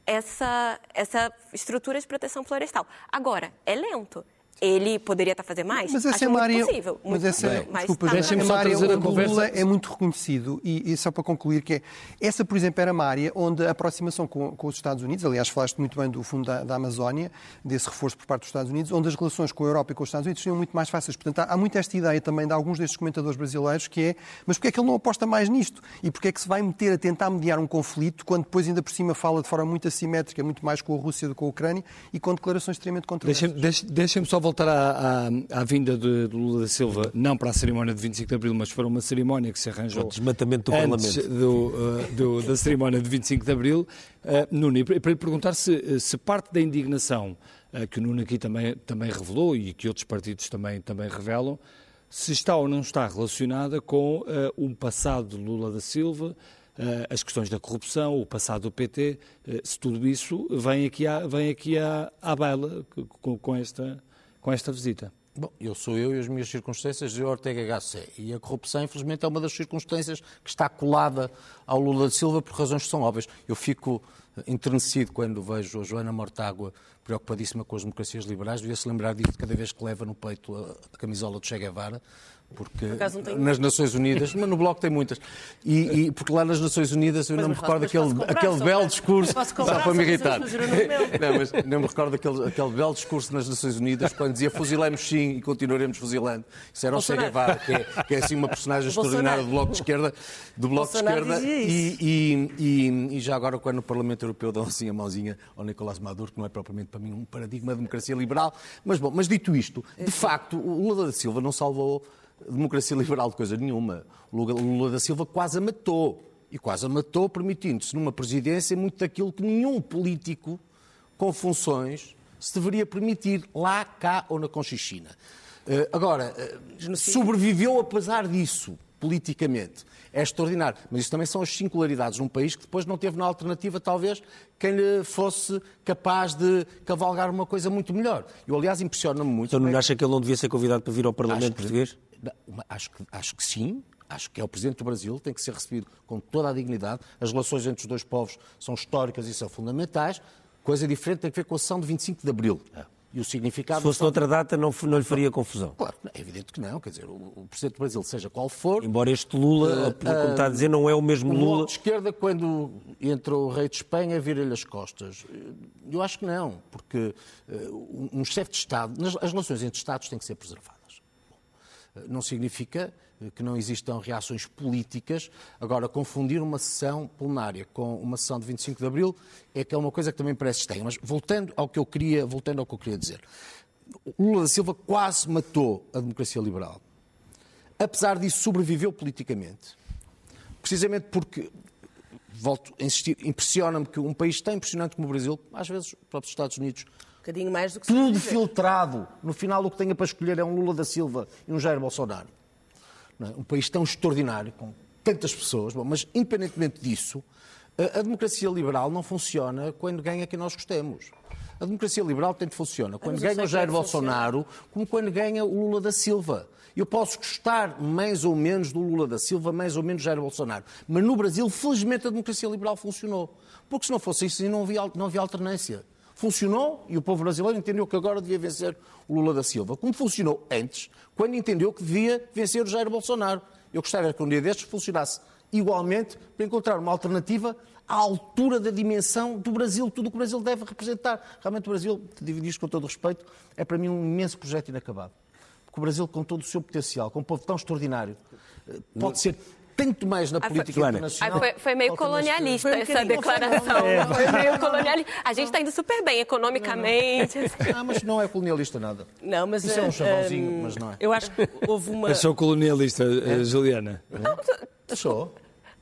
essa, essa estrutura de proteção florestal. Agora, é lento ele poderia estar fazendo mais? Mas essa Acho é uma área. Possível, mas essa, é, desculpa, tá essa é uma área onde o Lula é muito reconhecido e, e, só para concluir que é, essa, por exemplo, era uma área onde a aproximação com, com os Estados Unidos, aliás, falaste muito bem do Fundo da, da, Amazónia, desse reforço por parte dos Estados Unidos, onde as relações com a Europa e com os Estados Unidos seriam muito mais fáceis. Portanto, há, há muito esta ideia também de alguns destes comentadores brasileiros que é, mas porquê é que ele não aposta mais nisto? E porquê é que se vai meter a tentar mediar um conflito quando depois ainda por cima fala de forma muito assimétrica, muito mais com a Rússia do que com a Ucrânia e com declarações extremamente controversas? Deixem-me deixem só voltar à à, vinda de, de, Lula da Silva, não para a cerimónia de 25 de Abril, mas para uma cerimónia que se arranjou. O desmatamento do antes Parlamento. Do, uh, do, da cerimónia de 25 de Abril. Uh, Nuno, para lhe perguntar se, se parte da indignação uh, que o Nuno aqui também, também revelou e que outros partidos também, também revelam, se está ou não está relacionada com uh, um passado de Lula da Silva, as questões da corrupção, o passado do PT, se tudo isso vem aqui à, vem aqui à, à baila com, com, esta, com esta visita. Bom, eu sou eu e as minhas circunstâncias de Ortega HC. E a corrupção, infelizmente, é uma das circunstâncias que está colada ao Lula de Silva por razões que são óbvias. Eu fico enternecido quando vejo a Joana Mortágua preocupadíssima com as democracias liberais. Devia-se lembrar disso cada vez que leva no peito a, a camisola de Che Guevara porque nas Nações Unidas, mas no Bloco tem muitas, e, e porque lá nas Nações Unidas eu mas, não me recordo aquele, comprar, aquele belo discurso, só para me irritar. Não, mas não me recordo aquele, aquele belo discurso nas Nações Unidas quando dizia fuzilemos sim e continuaremos fuzilando. Isso era o Che Guevara, que é, que é assim uma personagem extraordinária do Bloco de Esquerda, do Bloco de Esquerda e, e, e, e, já agora quando no Parlamento Europeu dão assim a mãozinha ao Nicolás Maduro, que não é propriamente para mim um paradigma de democracia liberal, mas bom, mas dito isto, de facto, o Lula da Silva não salvou democracia liberal de coisa nenhuma. Lula, da Silva quase a matou. E quase a matou, permitindo-se numa presidência muito daquilo que nenhum político com funções se deveria permitir, lá, cá ou na Conchichina. Uh, agora, uh, sobreviveu apesar disso, politicamente. É extraordinário. Mas isso também são as singularidades num país que depois não teve na alternativa, talvez, quem lhe fosse capaz de cavalgar uma coisa muito melhor. Eu, aliás, impressiona-me muito. Então não acha que ele não devia ser convidado para vir ao Parlamento acho português? Acho que, acho que sim, acho que é o Presidente do Brasil, tem que ser recebido com toda a dignidade. As relações entre os dois povos são históricas e são fundamentais. Coisa diferente tem que ver com a sessão de 25 de Abril. É. E o significado... Se fosse noutra data, não, não lhe faria confusão? Claro, é evidente que não. Quer dizer, o, o Presidente do Brasil, seja qual for... Embora este Lula, uh, como está a dizer, não é o mesmo o Lula... O de esquerda, quando entra o rei de Espanha, vira-lhe as costas. Eu acho que não, porque uh, um chefe de Estado... As relações entre Estados têm que ser preservadas não significa que não existam reações políticas. Agora, confundir uma sessão plenária com uma sessão de 25 de Abril é que é uma coisa que também parece estranha. Mas voltando ao que eu queria, voltando ao que eu queria dizer. Lula da Silva quase matou a democracia liberal. Apesar disso, sobreviveu politicamente. Precisamente porque, volto a insistir, impressiona-me que um país tão impressionante como o Brasil, às vezes os próprios Estados Unidos, bocadinho mais do que Tudo filtrado. No final, o que tenha para escolher é um Lula da Silva e um Jair Bolsonaro. É? Um país tão extraordinário, com tantas pessoas. Bom, mas, independentemente disso, a, democracia liberal não funciona quando ganha quem nós gostemos. A democracia liberal tanto funciona quando ganha o Jair Bolsonaro como quando ganha o Lula da Silva. Eu posso gostar mais ou menos do Lula da Silva, mais ou menos do Jair Bolsonaro. Mas no Brasil, felizmente, a democracia liberal funcionou. Porque se não fosse isso, não havia, não havia alternância. Funcionou e o povo brasileiro entendeu que agora devia vencer o Lula da Silva. Como funcionou antes, quando entendeu que devia vencer o Jair Bolsonaro. Eu gostaria que um dia destes funcionasse igualmente para encontrar uma alternativa à altura da dimensão do Brasil, tudo o que o Brasil deve representar. Realmente o Brasil, te isto com todo o respeito, é para mim um imenso projeto inacabado. Porque o Brasil, com todo o seu potencial, com um povo tão extraordinário, eh, pode ser tanto mais na política foi, internacional. Foi, foi, meio colonialista foi um essa declaração. É. Foi meio colonialista. A gente está indo super bem economicamente. Não, não. Ah, mas não é colonialista nada. Não, mas Isso é um chavalzinho, um, mas não é. Eu acho que houve uma. Achou colonialista, é? Juliana? Não, Achou?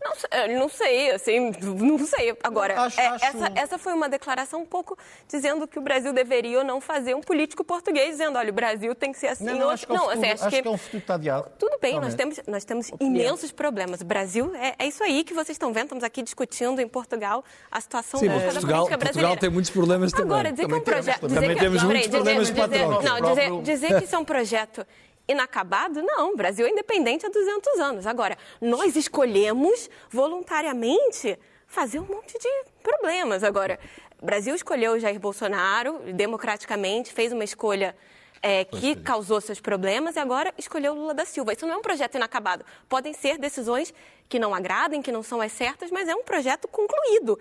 Não, não sei, assim, *laughs* não sei. Agora, acho, é, acho... Essa, essa foi uma declaração um pouco dizendo que o Brasil deveria ou não fazer um político português dizendo, olha, o Brasil tem que ser assim. Não, não, acho que, é não, assim, acho, acho que, que é um futuro tadeado. Tudo bem, nós temos, nós temos imensos problemas. O Brasil, é, é, isso aí que vocês estão vendo, estamos aqui discutindo em Portugal a situação Sim, da Portugal, política brasileira. Portugal tem muitos problemas também. Agora, dizer também que é um projeto... Também temos muitos problemas dizer, dizer, não, dizer, dizer que isso é um projeto inacabado? Não, o Brasil é independente há 200 anos. Agora, nós escolhemos voluntariamente fazer um monte de problemas. Agora, o Brasil escolheu Jair Bolsonaro democraticamente, fez uma escolha é, que causou seus problemas e agora escolheu Lula da Silva. Isso não é um projeto inacabado. Podem ser decisões que não agradem, que não são as certas, mas é um projeto concluído.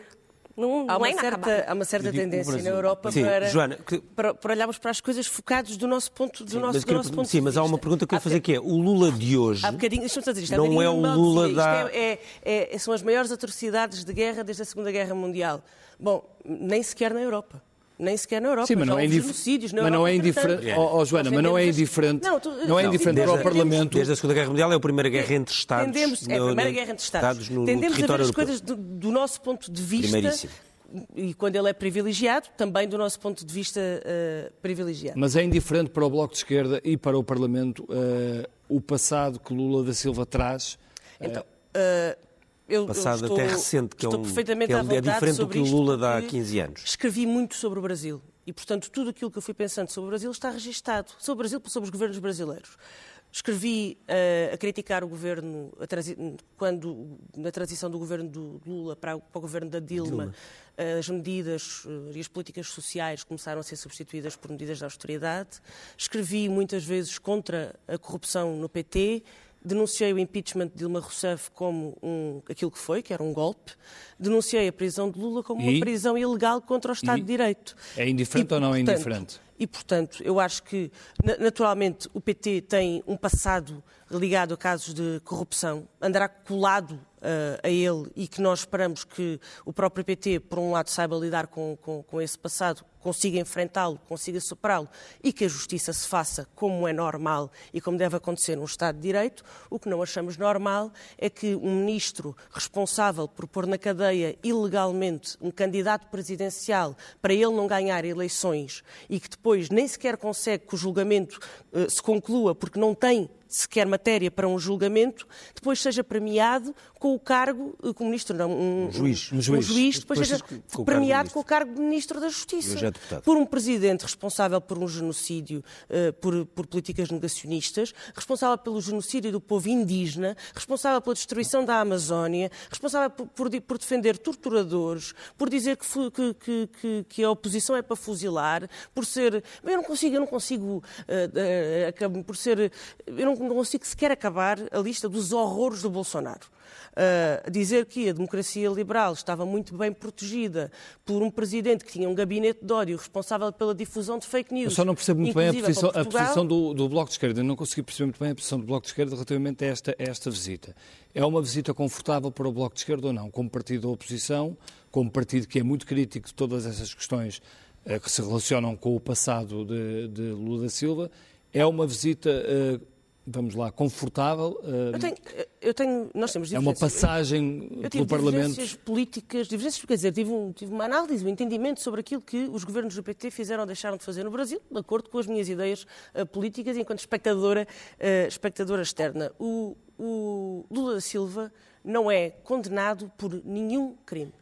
Não, há, uma é certa, há uma certa tendência na Europa sim, para, Joana, que... para, para, olharmos para as coisas focados do nosso ponto, do sim, nosso, do nosso ponto sim, mas há uma pergunta que eu ia fazer que é, o Lula de hoje há bocadinho, dizer, isto, não é o Lula da... É, é, é, são as maiores atrocidades de guerra desde a Segunda Guerra Mundial. Bom, nem sequer na Europa nem sequer na Europa. Sim, mas não é genocídios na mas Europa. Não é indiferente, oh, oh, Joana, mas não é indiferente, não, tu, não é indiferente não, para o Parlamento. Desde a Segunda Guerra Mundial é a primeira guerra entre Estados. Tendemos, é a primeira guerra entre Estados. no, Tendemos no a ver as coisas do, do, nosso ponto de vista e quando ele é privilegiado, também do nosso ponto de vista uh, privilegiado. Mas é indiferente para o Bloco de Esquerda e para o Parlamento uh, o passado que Lula da Silva traz? Então, uh, eu, passado eu estou, até recente, que, é, um, perfeitamente que é diferente do que o Lula dá há 15 anos. Escrevi muito sobre o Brasil e, portanto, tudo aquilo que eu fui pensando sobre o Brasil está registado. Sobre o Brasil, sobre os governos brasileiros. Escrevi uh, a criticar o governo quando, na transição do governo do Lula para, para o governo da Dilma, Dilma. Uh, as medidas uh, e as políticas sociais começaram a ser substituídas por medidas de austeridade. Escrevi muitas vezes contra a corrupção no PT. Denunciei o impeachment de Dilma Rousseff como um, aquilo que foi, que era um golpe. Denunciei a prisão de Lula como e? uma prisão ilegal contra o Estado e? de Direito. É indiferente e, ou não é indiferente? E, portanto, eu acho que, naturalmente, o PT tem um passado ligado a casos de corrupção, andará colado uh, a ele e que nós esperamos que o próprio PT, por um lado, saiba lidar com, com, com esse passado, consiga enfrentá-lo, consiga superá-lo e que a justiça se faça como é normal e como deve acontecer num Estado de Direito. O que não achamos normal é que um ministro responsável por pôr na cadeia ilegalmente um candidato presidencial para ele não ganhar eleições e que depois nem sequer consegue que o julgamento uh, se conclua porque não tem sequer matéria para um julgamento, depois seja premiado com o cargo, eh, como ministro, não, um, um juiz, um juiz, um juiz depois, depois seja com premiado com o cargo de ministro da Justiça. É por um presidente responsável por um genocídio, uh, por, por políticas negacionistas, responsável pelo genocídio do povo indígena, responsável pela destruição da Amazónia, responsável por, por, por defender torturadores, por dizer que, que, que, que, a oposição é para fuzilar, por ser. Eu não consigo, eu não consigo. Uh, uh, por ser. Eu não não consigo sequer acabar a lista dos horrores do Bolsonaro. Uh, dizer que a democracia liberal estava muito bem protegida por um presidente que tinha um gabinete de ódio responsável pela difusão de fake news. Eu só não percebo muito bem a posição, a posição do, do, Bloco de Esquerda. Eu não consegui perceber muito bem a posição do Bloco de Esquerda relativamente a esta, a esta visita. É uma visita confortável para o Bloco de Esquerda ou não? Como partido da oposição, como partido que é muito crítico de todas essas questões uh, que se relacionam com o passado de, de Lula da Silva, é uma visita uh, vamos lá, confortável. Eu tenho, eu tenho, nós temos É uma passagem eu, eu pelo Parlamento. divergências políticas, divergências, quer dizer, tive, um, tive uma análise, um entendimento sobre aquilo que os governos do PT fizeram ou deixaram de fazer no Brasil, de acordo com as minhas ideias uh, políticas, enquanto espectadora, uh, espectadora externa. O, o Lula da Silva não é condenado por nenhum crime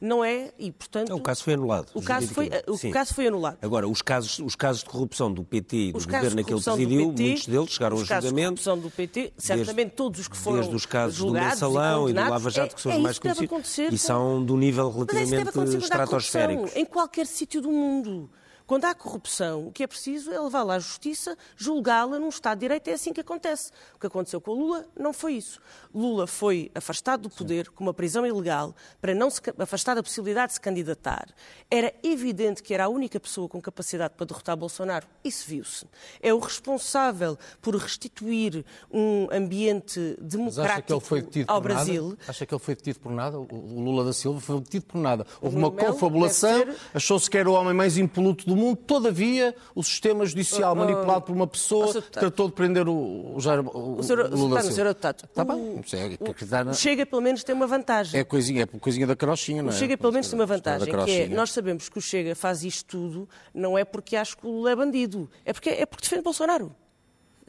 Não é, e portanto... o caso foi anulado. O caso foi, o caso foi anulado. Agora, os casos, os casos de corrupção do PT e do os governo que ele presidiu, PT, muitos deles chegaram a julgamento. Os casos de corrupção do PT, certamente desde, todos os que foram Desde os casos do Mensalão e, e, do Lava Jato, que são é, os mais conhecidos. E são um nível relativamente estratosférico. Em qualquer sítio do mundo. Quando há corrupção, o que é preciso é levá-la à justiça, julgá-la num Estado de Direito. É assim que acontece. O que aconteceu com o Lula não foi isso. Lula foi afastado do poder com uma prisão ilegal para não se afastar da possibilidade de se candidatar. Era evidente que era a única pessoa com capacidade para derrotar Bolsonaro. Isso viu-se. É o responsável por restituir um ambiente democrático ao Brasil. Nada? Acha que ele foi detido por nada? O Lula da Silva foi detido por nada. Houve uma confabulação, ser... achou-se que era o homem mais impoluto do mundo, todavia o sistema judicial oh, oh, manipulado por uma pessoa tratou de prender o, o Jair o, o, senhor, o Lula está, senhor deputado. Está bem. O, Chega pelo menos tem uma vantagem. É coisinha, é coisinha da carochinha, não é? Chega pelo menos tem uma vantagem, que é, nós sabemos que o Chega faz isto tudo, não é porque acha que o Lula é bandido, é porque, é porque defende Bolsonaro.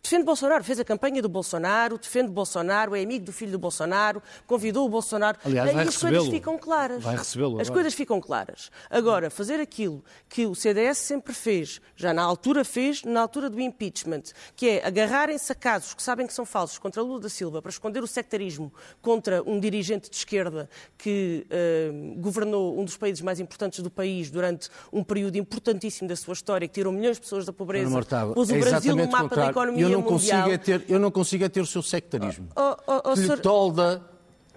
Defende Bolsonaro, fez a campanha do Bolsonaro, defende Bolsonaro, é amigo do filho do Bolsonaro, convidou o Bolsonaro. Aliás, vai as coisas ficam claras. Vai recebê-lo. As coisas ficam claras. Agora, fazer aquilo que o CDS sempre fez, já na altura fez, na altura do impeachment, que é agarrarem-se a casos que sabem que são falsos contra Lula da Silva para esconder o sectarismo contra um dirigente de esquerda que uh, governou um dos países mais importantes do país durante um período importantíssimo da sua história, que tirou milhões de pessoas da pobreza, pôs o é Brasil no mapa da economia não mundial. consigo é ter, eu não consigo é ter o seu sectarismo. Oh, oh, oh, que lhe tolda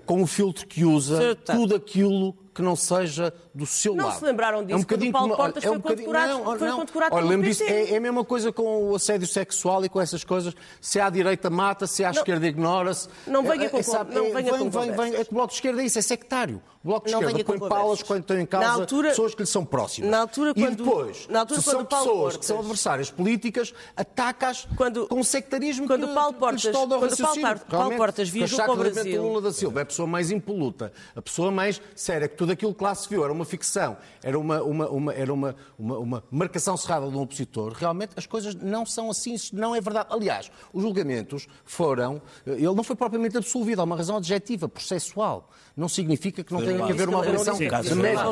com o filtro que usa tudo aquilo que não seja do seu não lado. Não se lembraram disso é um bocadinho Paulo Portas é um foi condecorado, não, foi condecorado olha, lembro disso, é, é, a mesma coisa com o assédio sexual e com essas coisas. Se à direita mata, se à não, esquerda ignora-se. Não venha com, é, sabe, não venha vem, com vem, vem, É que o Bloco de Esquerda é isso, é sectário. O Bloco de não Esquerda põe palas quando estão em causa altura, pessoas que lhe são próximas. Na altura, quando, e depois, na altura, se são pessoas Portas, que são adversárias políticas, atacas com sectarismo quando que, Paulo Portas, que quando Paulo, Paulo Portas viajou para o Brasil... Lula da Silva é a pessoa mais impoluta, a pessoa mais séria, que tudo aquilo que lá se viu era uma ficção, era uma, uma, uma, era uma, uma, uma marcação cerrada de um opositor, realmente as coisas não são assim, isso não é verdade. Aliás, os julgamentos foram. Ele não foi propriamente absolvido, há uma razão adjetiva, processual. Não significa que não tenha que haver uma relação.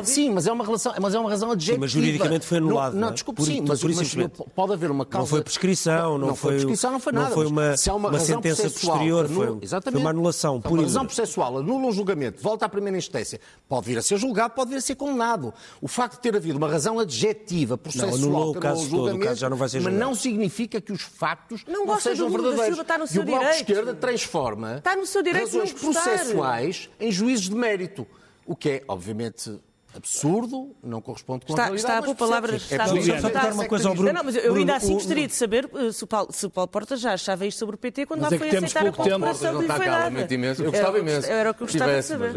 Sim, mas é uma relação, mas é uma razão adjetiva. Sim, mas juridicamente foi anulado. Não, não, é? desculpe, por, sim, mas, mas pode haver uma causa. Não foi prescrição, não, não foi, prescrição, não foi nada. Não foi uma, se há uma, uma sentença posterior, foi, exatamente, foi uma anulação. Por uma razão processual anula um julgamento, volta à primeira instância, pode vir a ser julgado, pode vir a ser condenado. O facto de ter havido uma razão adjetiva, processual, não, anulou o caso todo, o caso já não vai ser julgado. Mas não significa que os factos não, não sejam verdadeiros. Silva, está no seu e o Bloco de Esquerda transforma está no seu direito razões processuais em juízes de mérito. O que é, obviamente, absurdo, não corresponde com está, a realidade. Está a pôr palavras... É está a dar uma coisa ao Bruno. Não, mas eu ainda assim gostaria de saber eh, se o, Paulo, se o Paulo Porta já achava isto sobre o PT quando mas lá é foi aceitar a colaboração não está cá, imenso. Eu gostava imenso. Era o que eu gostava de saber.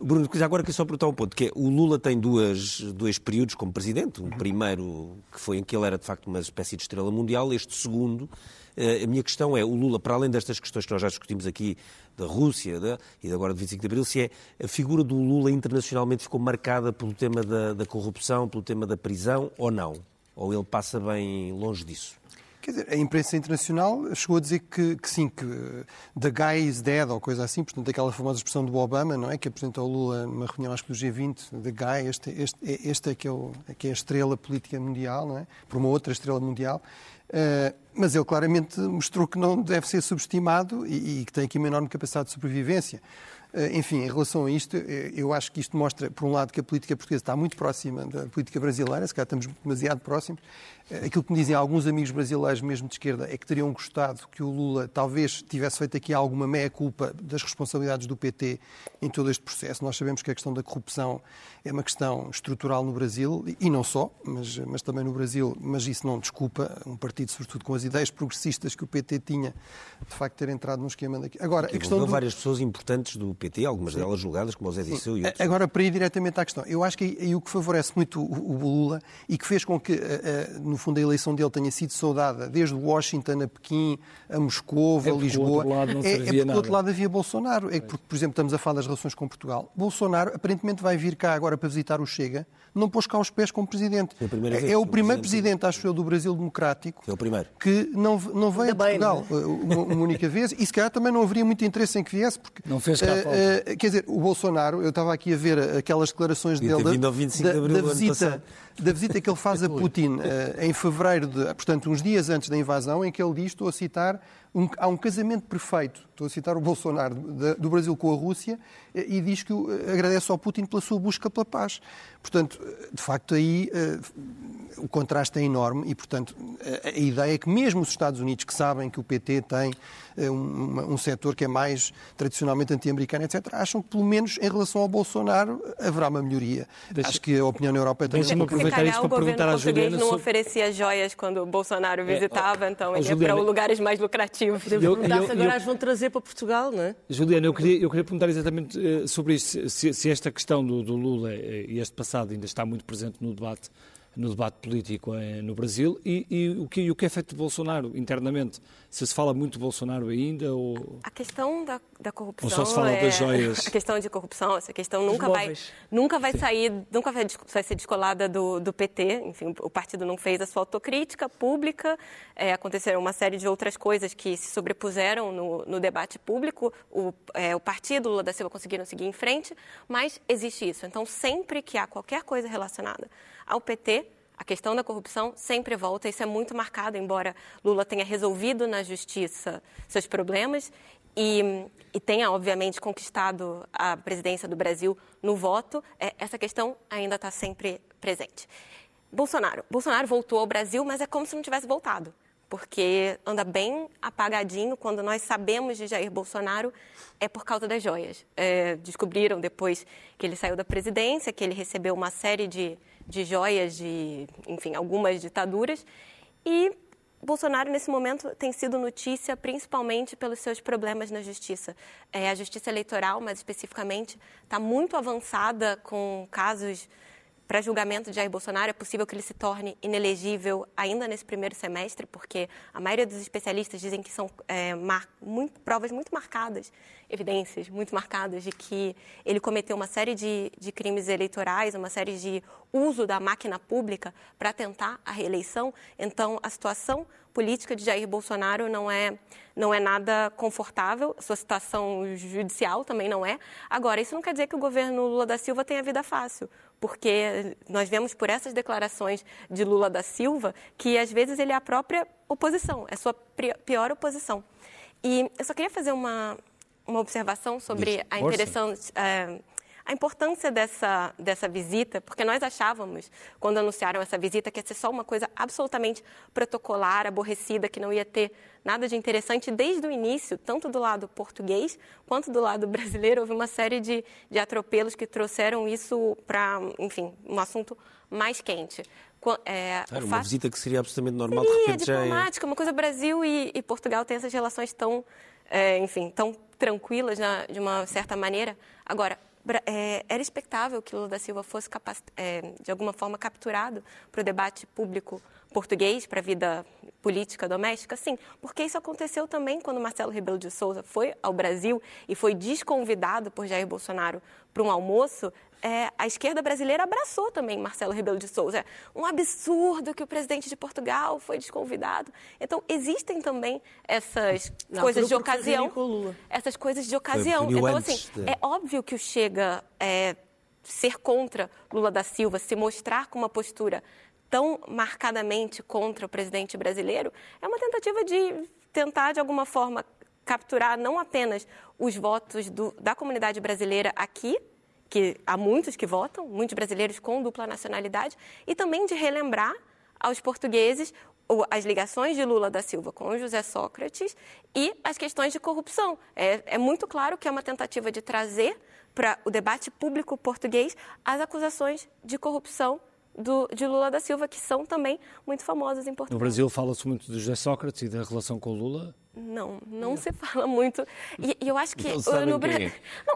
Bruno, agora que só perguntar um ponto, que é, o Lula tem duas, dois períodos como presidente. Um primeiro, que foi em que ele era de facto uma espécie de estrela mundial, este segundo a minha questão é, o Lula, para além destas questões que nós já discutimos aqui, da Rússia e agora de 25 de Abril, se é a figura do Lula internacionalmente ficou marcada pelo tema da, da corrupção, pelo tema da prisão ou não? Ou ele passa bem longe disso? Quer dizer, a imprensa internacional chegou a dizer que, que, sim, que the guy is dead, ou coisa assim, portanto, aquela famosa expressão do Obama, não é? Que apresentou Lula numa reunião, acho que do G20, the guy, este, este, este é, que é, o, é que é a estrela política mundial, não é? Por uma outra estrela mundial. Uh, mas ele claramente mostrou que não deve ser subestimado e, e que tem aqui uma enorme capacidade de sobrevivência. Uh, enfim, em relação a isto, eh, eu acho que isto mostra, por um lado, que a política portuguesa está muito próxima da política brasileira, se calhar estamos demasiado próximos, Aquilo que me dizem alguns amigos brasileiros, mesmo de esquerda, é que teriam gostado que o Lula talvez tivesse feito aqui alguma meia-culpa das responsabilidades do PT em todo este processo. Nós sabemos que a questão da corrupção é uma questão estrutural no Brasil, e não só, mas, mas também no Brasil, mas isso não desculpa um partido, sobretudo com as ideias progressistas que o PT tinha, de facto, ter entrado no esquema daqui. Agora, a questão do... várias pessoas importantes do PT, algumas Sim. delas julgadas, como o Zé Disseu e outros. Agora, para ir diretamente à questão, eu acho que aí o que favorece muito o, o Lula e que fez com que, no no fundo, a eleição dele tenha sido saudada desde Washington a Pequim, a Moscou, é a Lisboa. É, é porque do outro lado havia Bolsonaro. É porque, por exemplo, estamos a falar das relações com Portugal. Bolsonaro aparentemente vai vir cá agora para visitar o Chega, não pôs cá os pés como presidente. É, é o primeiro presidente, acho eu, do Brasil Democrático é o primeiro. que não, não veio a Portugal bem, uma, uma, única vez e se calhar também não haveria muito interesse em que viesse. Porque, não fez cá uh, Uh, quer dizer, o Bolsonaro, eu estava aqui a ver aquelas declarações dele da, da, da, visita, da visita que ele faz a Putin uh, em fevereiro, de, portanto, uns dias antes da invasão, em que ele diz, estou a citar, um, há um casamento perfeito, estou a citar o Bolsonaro, de, do Brasil com a Rússia, e diz que agradece ao Putin pela sua busca pela paz. Portanto, de facto, aí uh, o contraste é enorme e, portanto, a, a, ideia é que mesmo os Estados Unidos, que sabem que o PT tem uh, um, um setor que é mais tradicionalmente anti-americano, etc., acham que, pelo menos em relação ao Bolsonaro, haverá uma melhoria. Deixa... Acho que a opinião na Europa é também... Deixa-me aproveitar isso para perguntar à Juliana... não sobre... oferecia joias quando o Bolsonaro é, visitava, é, então ele ia para os lugares mais lucrativos. Podemos perguntar se agora eu... as vão trazer para Portugal, não é? Juliana, eu queria, eu queria perguntar exatamente uh, sobre isso, se, se, esta questão do, do Lula e este passado ainda está muito presente no debate no debate político eh, no Brasil e, e, o que, e, o que, é feito de Bolsonaro internamente? Se se fala muito de Bolsonaro ainda? Ou... A questão da, da corrupção. Ou só se fala é... das joias? *laughs* A questão de corrupção, essa questão nunca vai, nunca vai sair, nunca vai, vai, ser descolada do, do PT. Enfim, o partido não fez a sua autocrítica pública. É, aconteceram uma série de outras coisas que se sobrepuseram no, no debate público. O, é, o partido Lula da Silva conseguiram seguir em frente, mas existe isso. Então, sempre que há qualquer coisa relacionada ao PT, a questão da corrupção sempre volta, isso é muito marcado, embora Lula tenha resolvido na justiça seus problemas e, e tenha, obviamente, conquistado a presidência do Brasil no voto, é, essa questão ainda está sempre presente. Bolsonaro. Bolsonaro voltou ao Brasil, mas é como se não tivesse voltado, porque anda bem apagadinho. Quando nós sabemos de Jair Bolsonaro, é por causa das joias. É, descobriram depois que ele saiu da presidência, que ele recebeu uma série de de joias de, enfim, algumas ditaduras. E Bolsonaro, nesse momento, tem sido notícia principalmente pelos seus problemas na justiça. É, a justiça eleitoral, mais especificamente, está muito avançada com casos para julgamento de Jair Bolsonaro, é possível que ele se torne inelegível ainda nesse primeiro semestre, porque a maioria dos especialistas dizem que são é, mar, muito, provas muito marcadas, evidências muito marcadas de que ele cometeu uma série de, de crimes eleitorais, uma série de uso da máquina pública para tentar a reeleição. Então, a situação política de Jair Bolsonaro não é, não é nada confortável, sua situação judicial também não é. Agora, isso não quer dizer que o governo Lula da Silva tenha vida fácil, porque nós vemos por essas declarações de Lula da Silva que às vezes ele é a própria oposição, é a sua pior oposição. E eu só queria fazer uma, uma observação sobre a interessante. É, a importância dessa, dessa visita, porque nós achávamos, quando anunciaram essa visita, que ia ser só uma coisa absolutamente protocolar, aborrecida, que não ia ter nada de interessante. Desde o início, tanto do lado português quanto do lado brasileiro, houve uma série de, de atropelos que trouxeram isso para, enfim, um assunto mais quente. É, claro, uma visita que seria absolutamente normal, seria de repente diplomática, já é... uma coisa Brasil e, e Portugal têm essas relações tão, é, enfim, tão tranquilas na, de uma certa maneira. Agora, era expectável que Lula da Silva fosse é, de alguma forma capturado para o debate público português, para a vida política doméstica? Sim, porque isso aconteceu também quando Marcelo Rebelo de Souza foi ao Brasil e foi desconvidado por Jair Bolsonaro para um almoço é, a esquerda brasileira abraçou também Marcelo Rebelo de Souza. É um absurdo que o presidente de Portugal foi desconvidado. Então, existem também essas Não, coisas de ocasião. Essas coisas de ocasião. Então, assim, é óbvio que o Chega é, ser contra Lula da Silva, se mostrar com uma postura tão marcadamente contra o presidente brasileiro, é uma tentativa de tentar, de alguma forma, capturar não apenas os votos do, da comunidade brasileira aqui, que há muitos que votam, muitos brasileiros com dupla nacionalidade, e também de relembrar aos portugueses as ligações de Lula da Silva com José Sócrates e as questões de corrupção. É, é muito claro que é uma tentativa de trazer para o debate público português as acusações de corrupção do, de Lula da Silva, que são também muito famosas em Portugal. No Brasil fala-se muito de José Sócrates e da relação com Lula? Não, não se fala muito. E, e eu acho que não no Brasil.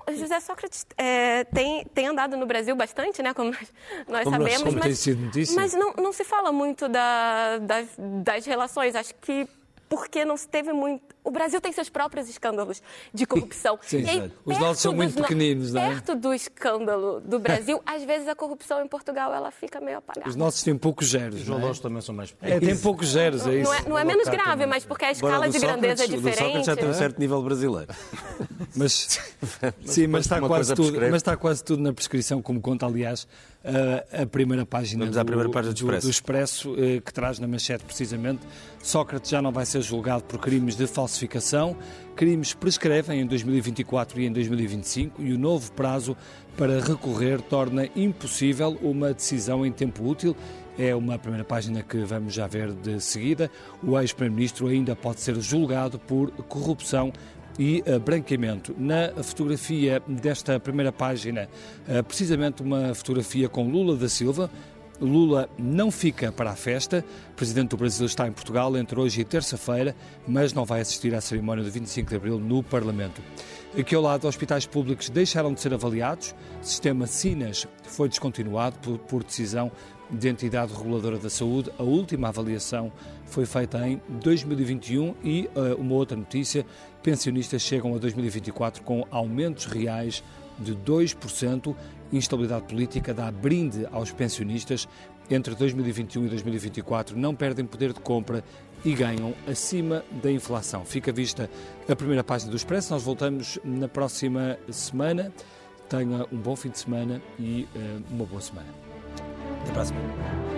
É. José Sócrates é, tem, tem andado no Brasil bastante, né? Como nós, nós como sabemos. Nós, como mas, sido notícia. mas não, não se fala muito da, das, das relações. Acho que porque não se teve muito O Brasil tem seus próprios escândalos de corrupção. *laughs* Sim, aí, Os nossos são muito pequeninos, não é? Perto do escândalo do Brasil, às vezes a corrupção em Portugal ela fica meio apagada. Os nossos têm poucos zeros. Os é? também são mais pequenos. É, tem poucos zeros, é isso. Não é, não é menos grave, mas porque a escala de grandeza é diferente. O Sócrates já tem um certo nível brasileiro. *laughs* Mas, sim, mas está, quase tudo, mas está quase tudo na prescrição, como conta, aliás, a, a primeira página, Vamos do, à primeira página do Expresso, do, do Expresso eh, que traz na manchete precisamente. Sócrates já não vai ser julgado por crimes de falsificação. Crimes prescrevem em 2024 e em 2025 e o novo prazo para recorrer torna impossível uma decisão em tempo útil é uma primeira página que vamos já ver de seguida. O ex-primeiro-ministro ainda pode ser julgado por corrupção e branqueamento. Na fotografia desta primeira página, uh, precisamente uma fotografia com Lula da Silva. Lula não fica para a festa. O presidente do Brasil está em Portugal entre hoje e terça-feira, mas não vai assistir à cerimónia do 25 de abril no Parlamento. Aqui ao lado, hospitais públicos deixaram de ser avaliados. O sistema SINAS foi descontinuado por, por decisão de entidade reguladora da saúde. A última avaliação foi feita em 2021 e uh, uma outra notícia: pensionistas chegam a 2024 com aumentos reais de 2%. Instabilidade política dá brinde aos pensionistas. Entre 2021 e 2024 não perdem poder de compra e ganham acima da inflação. Fica vista a primeira página do Expresso. Nós voltamos na próxima semana. Tenha um bom fim de semana e uh, uma boa semana. Até a próxima.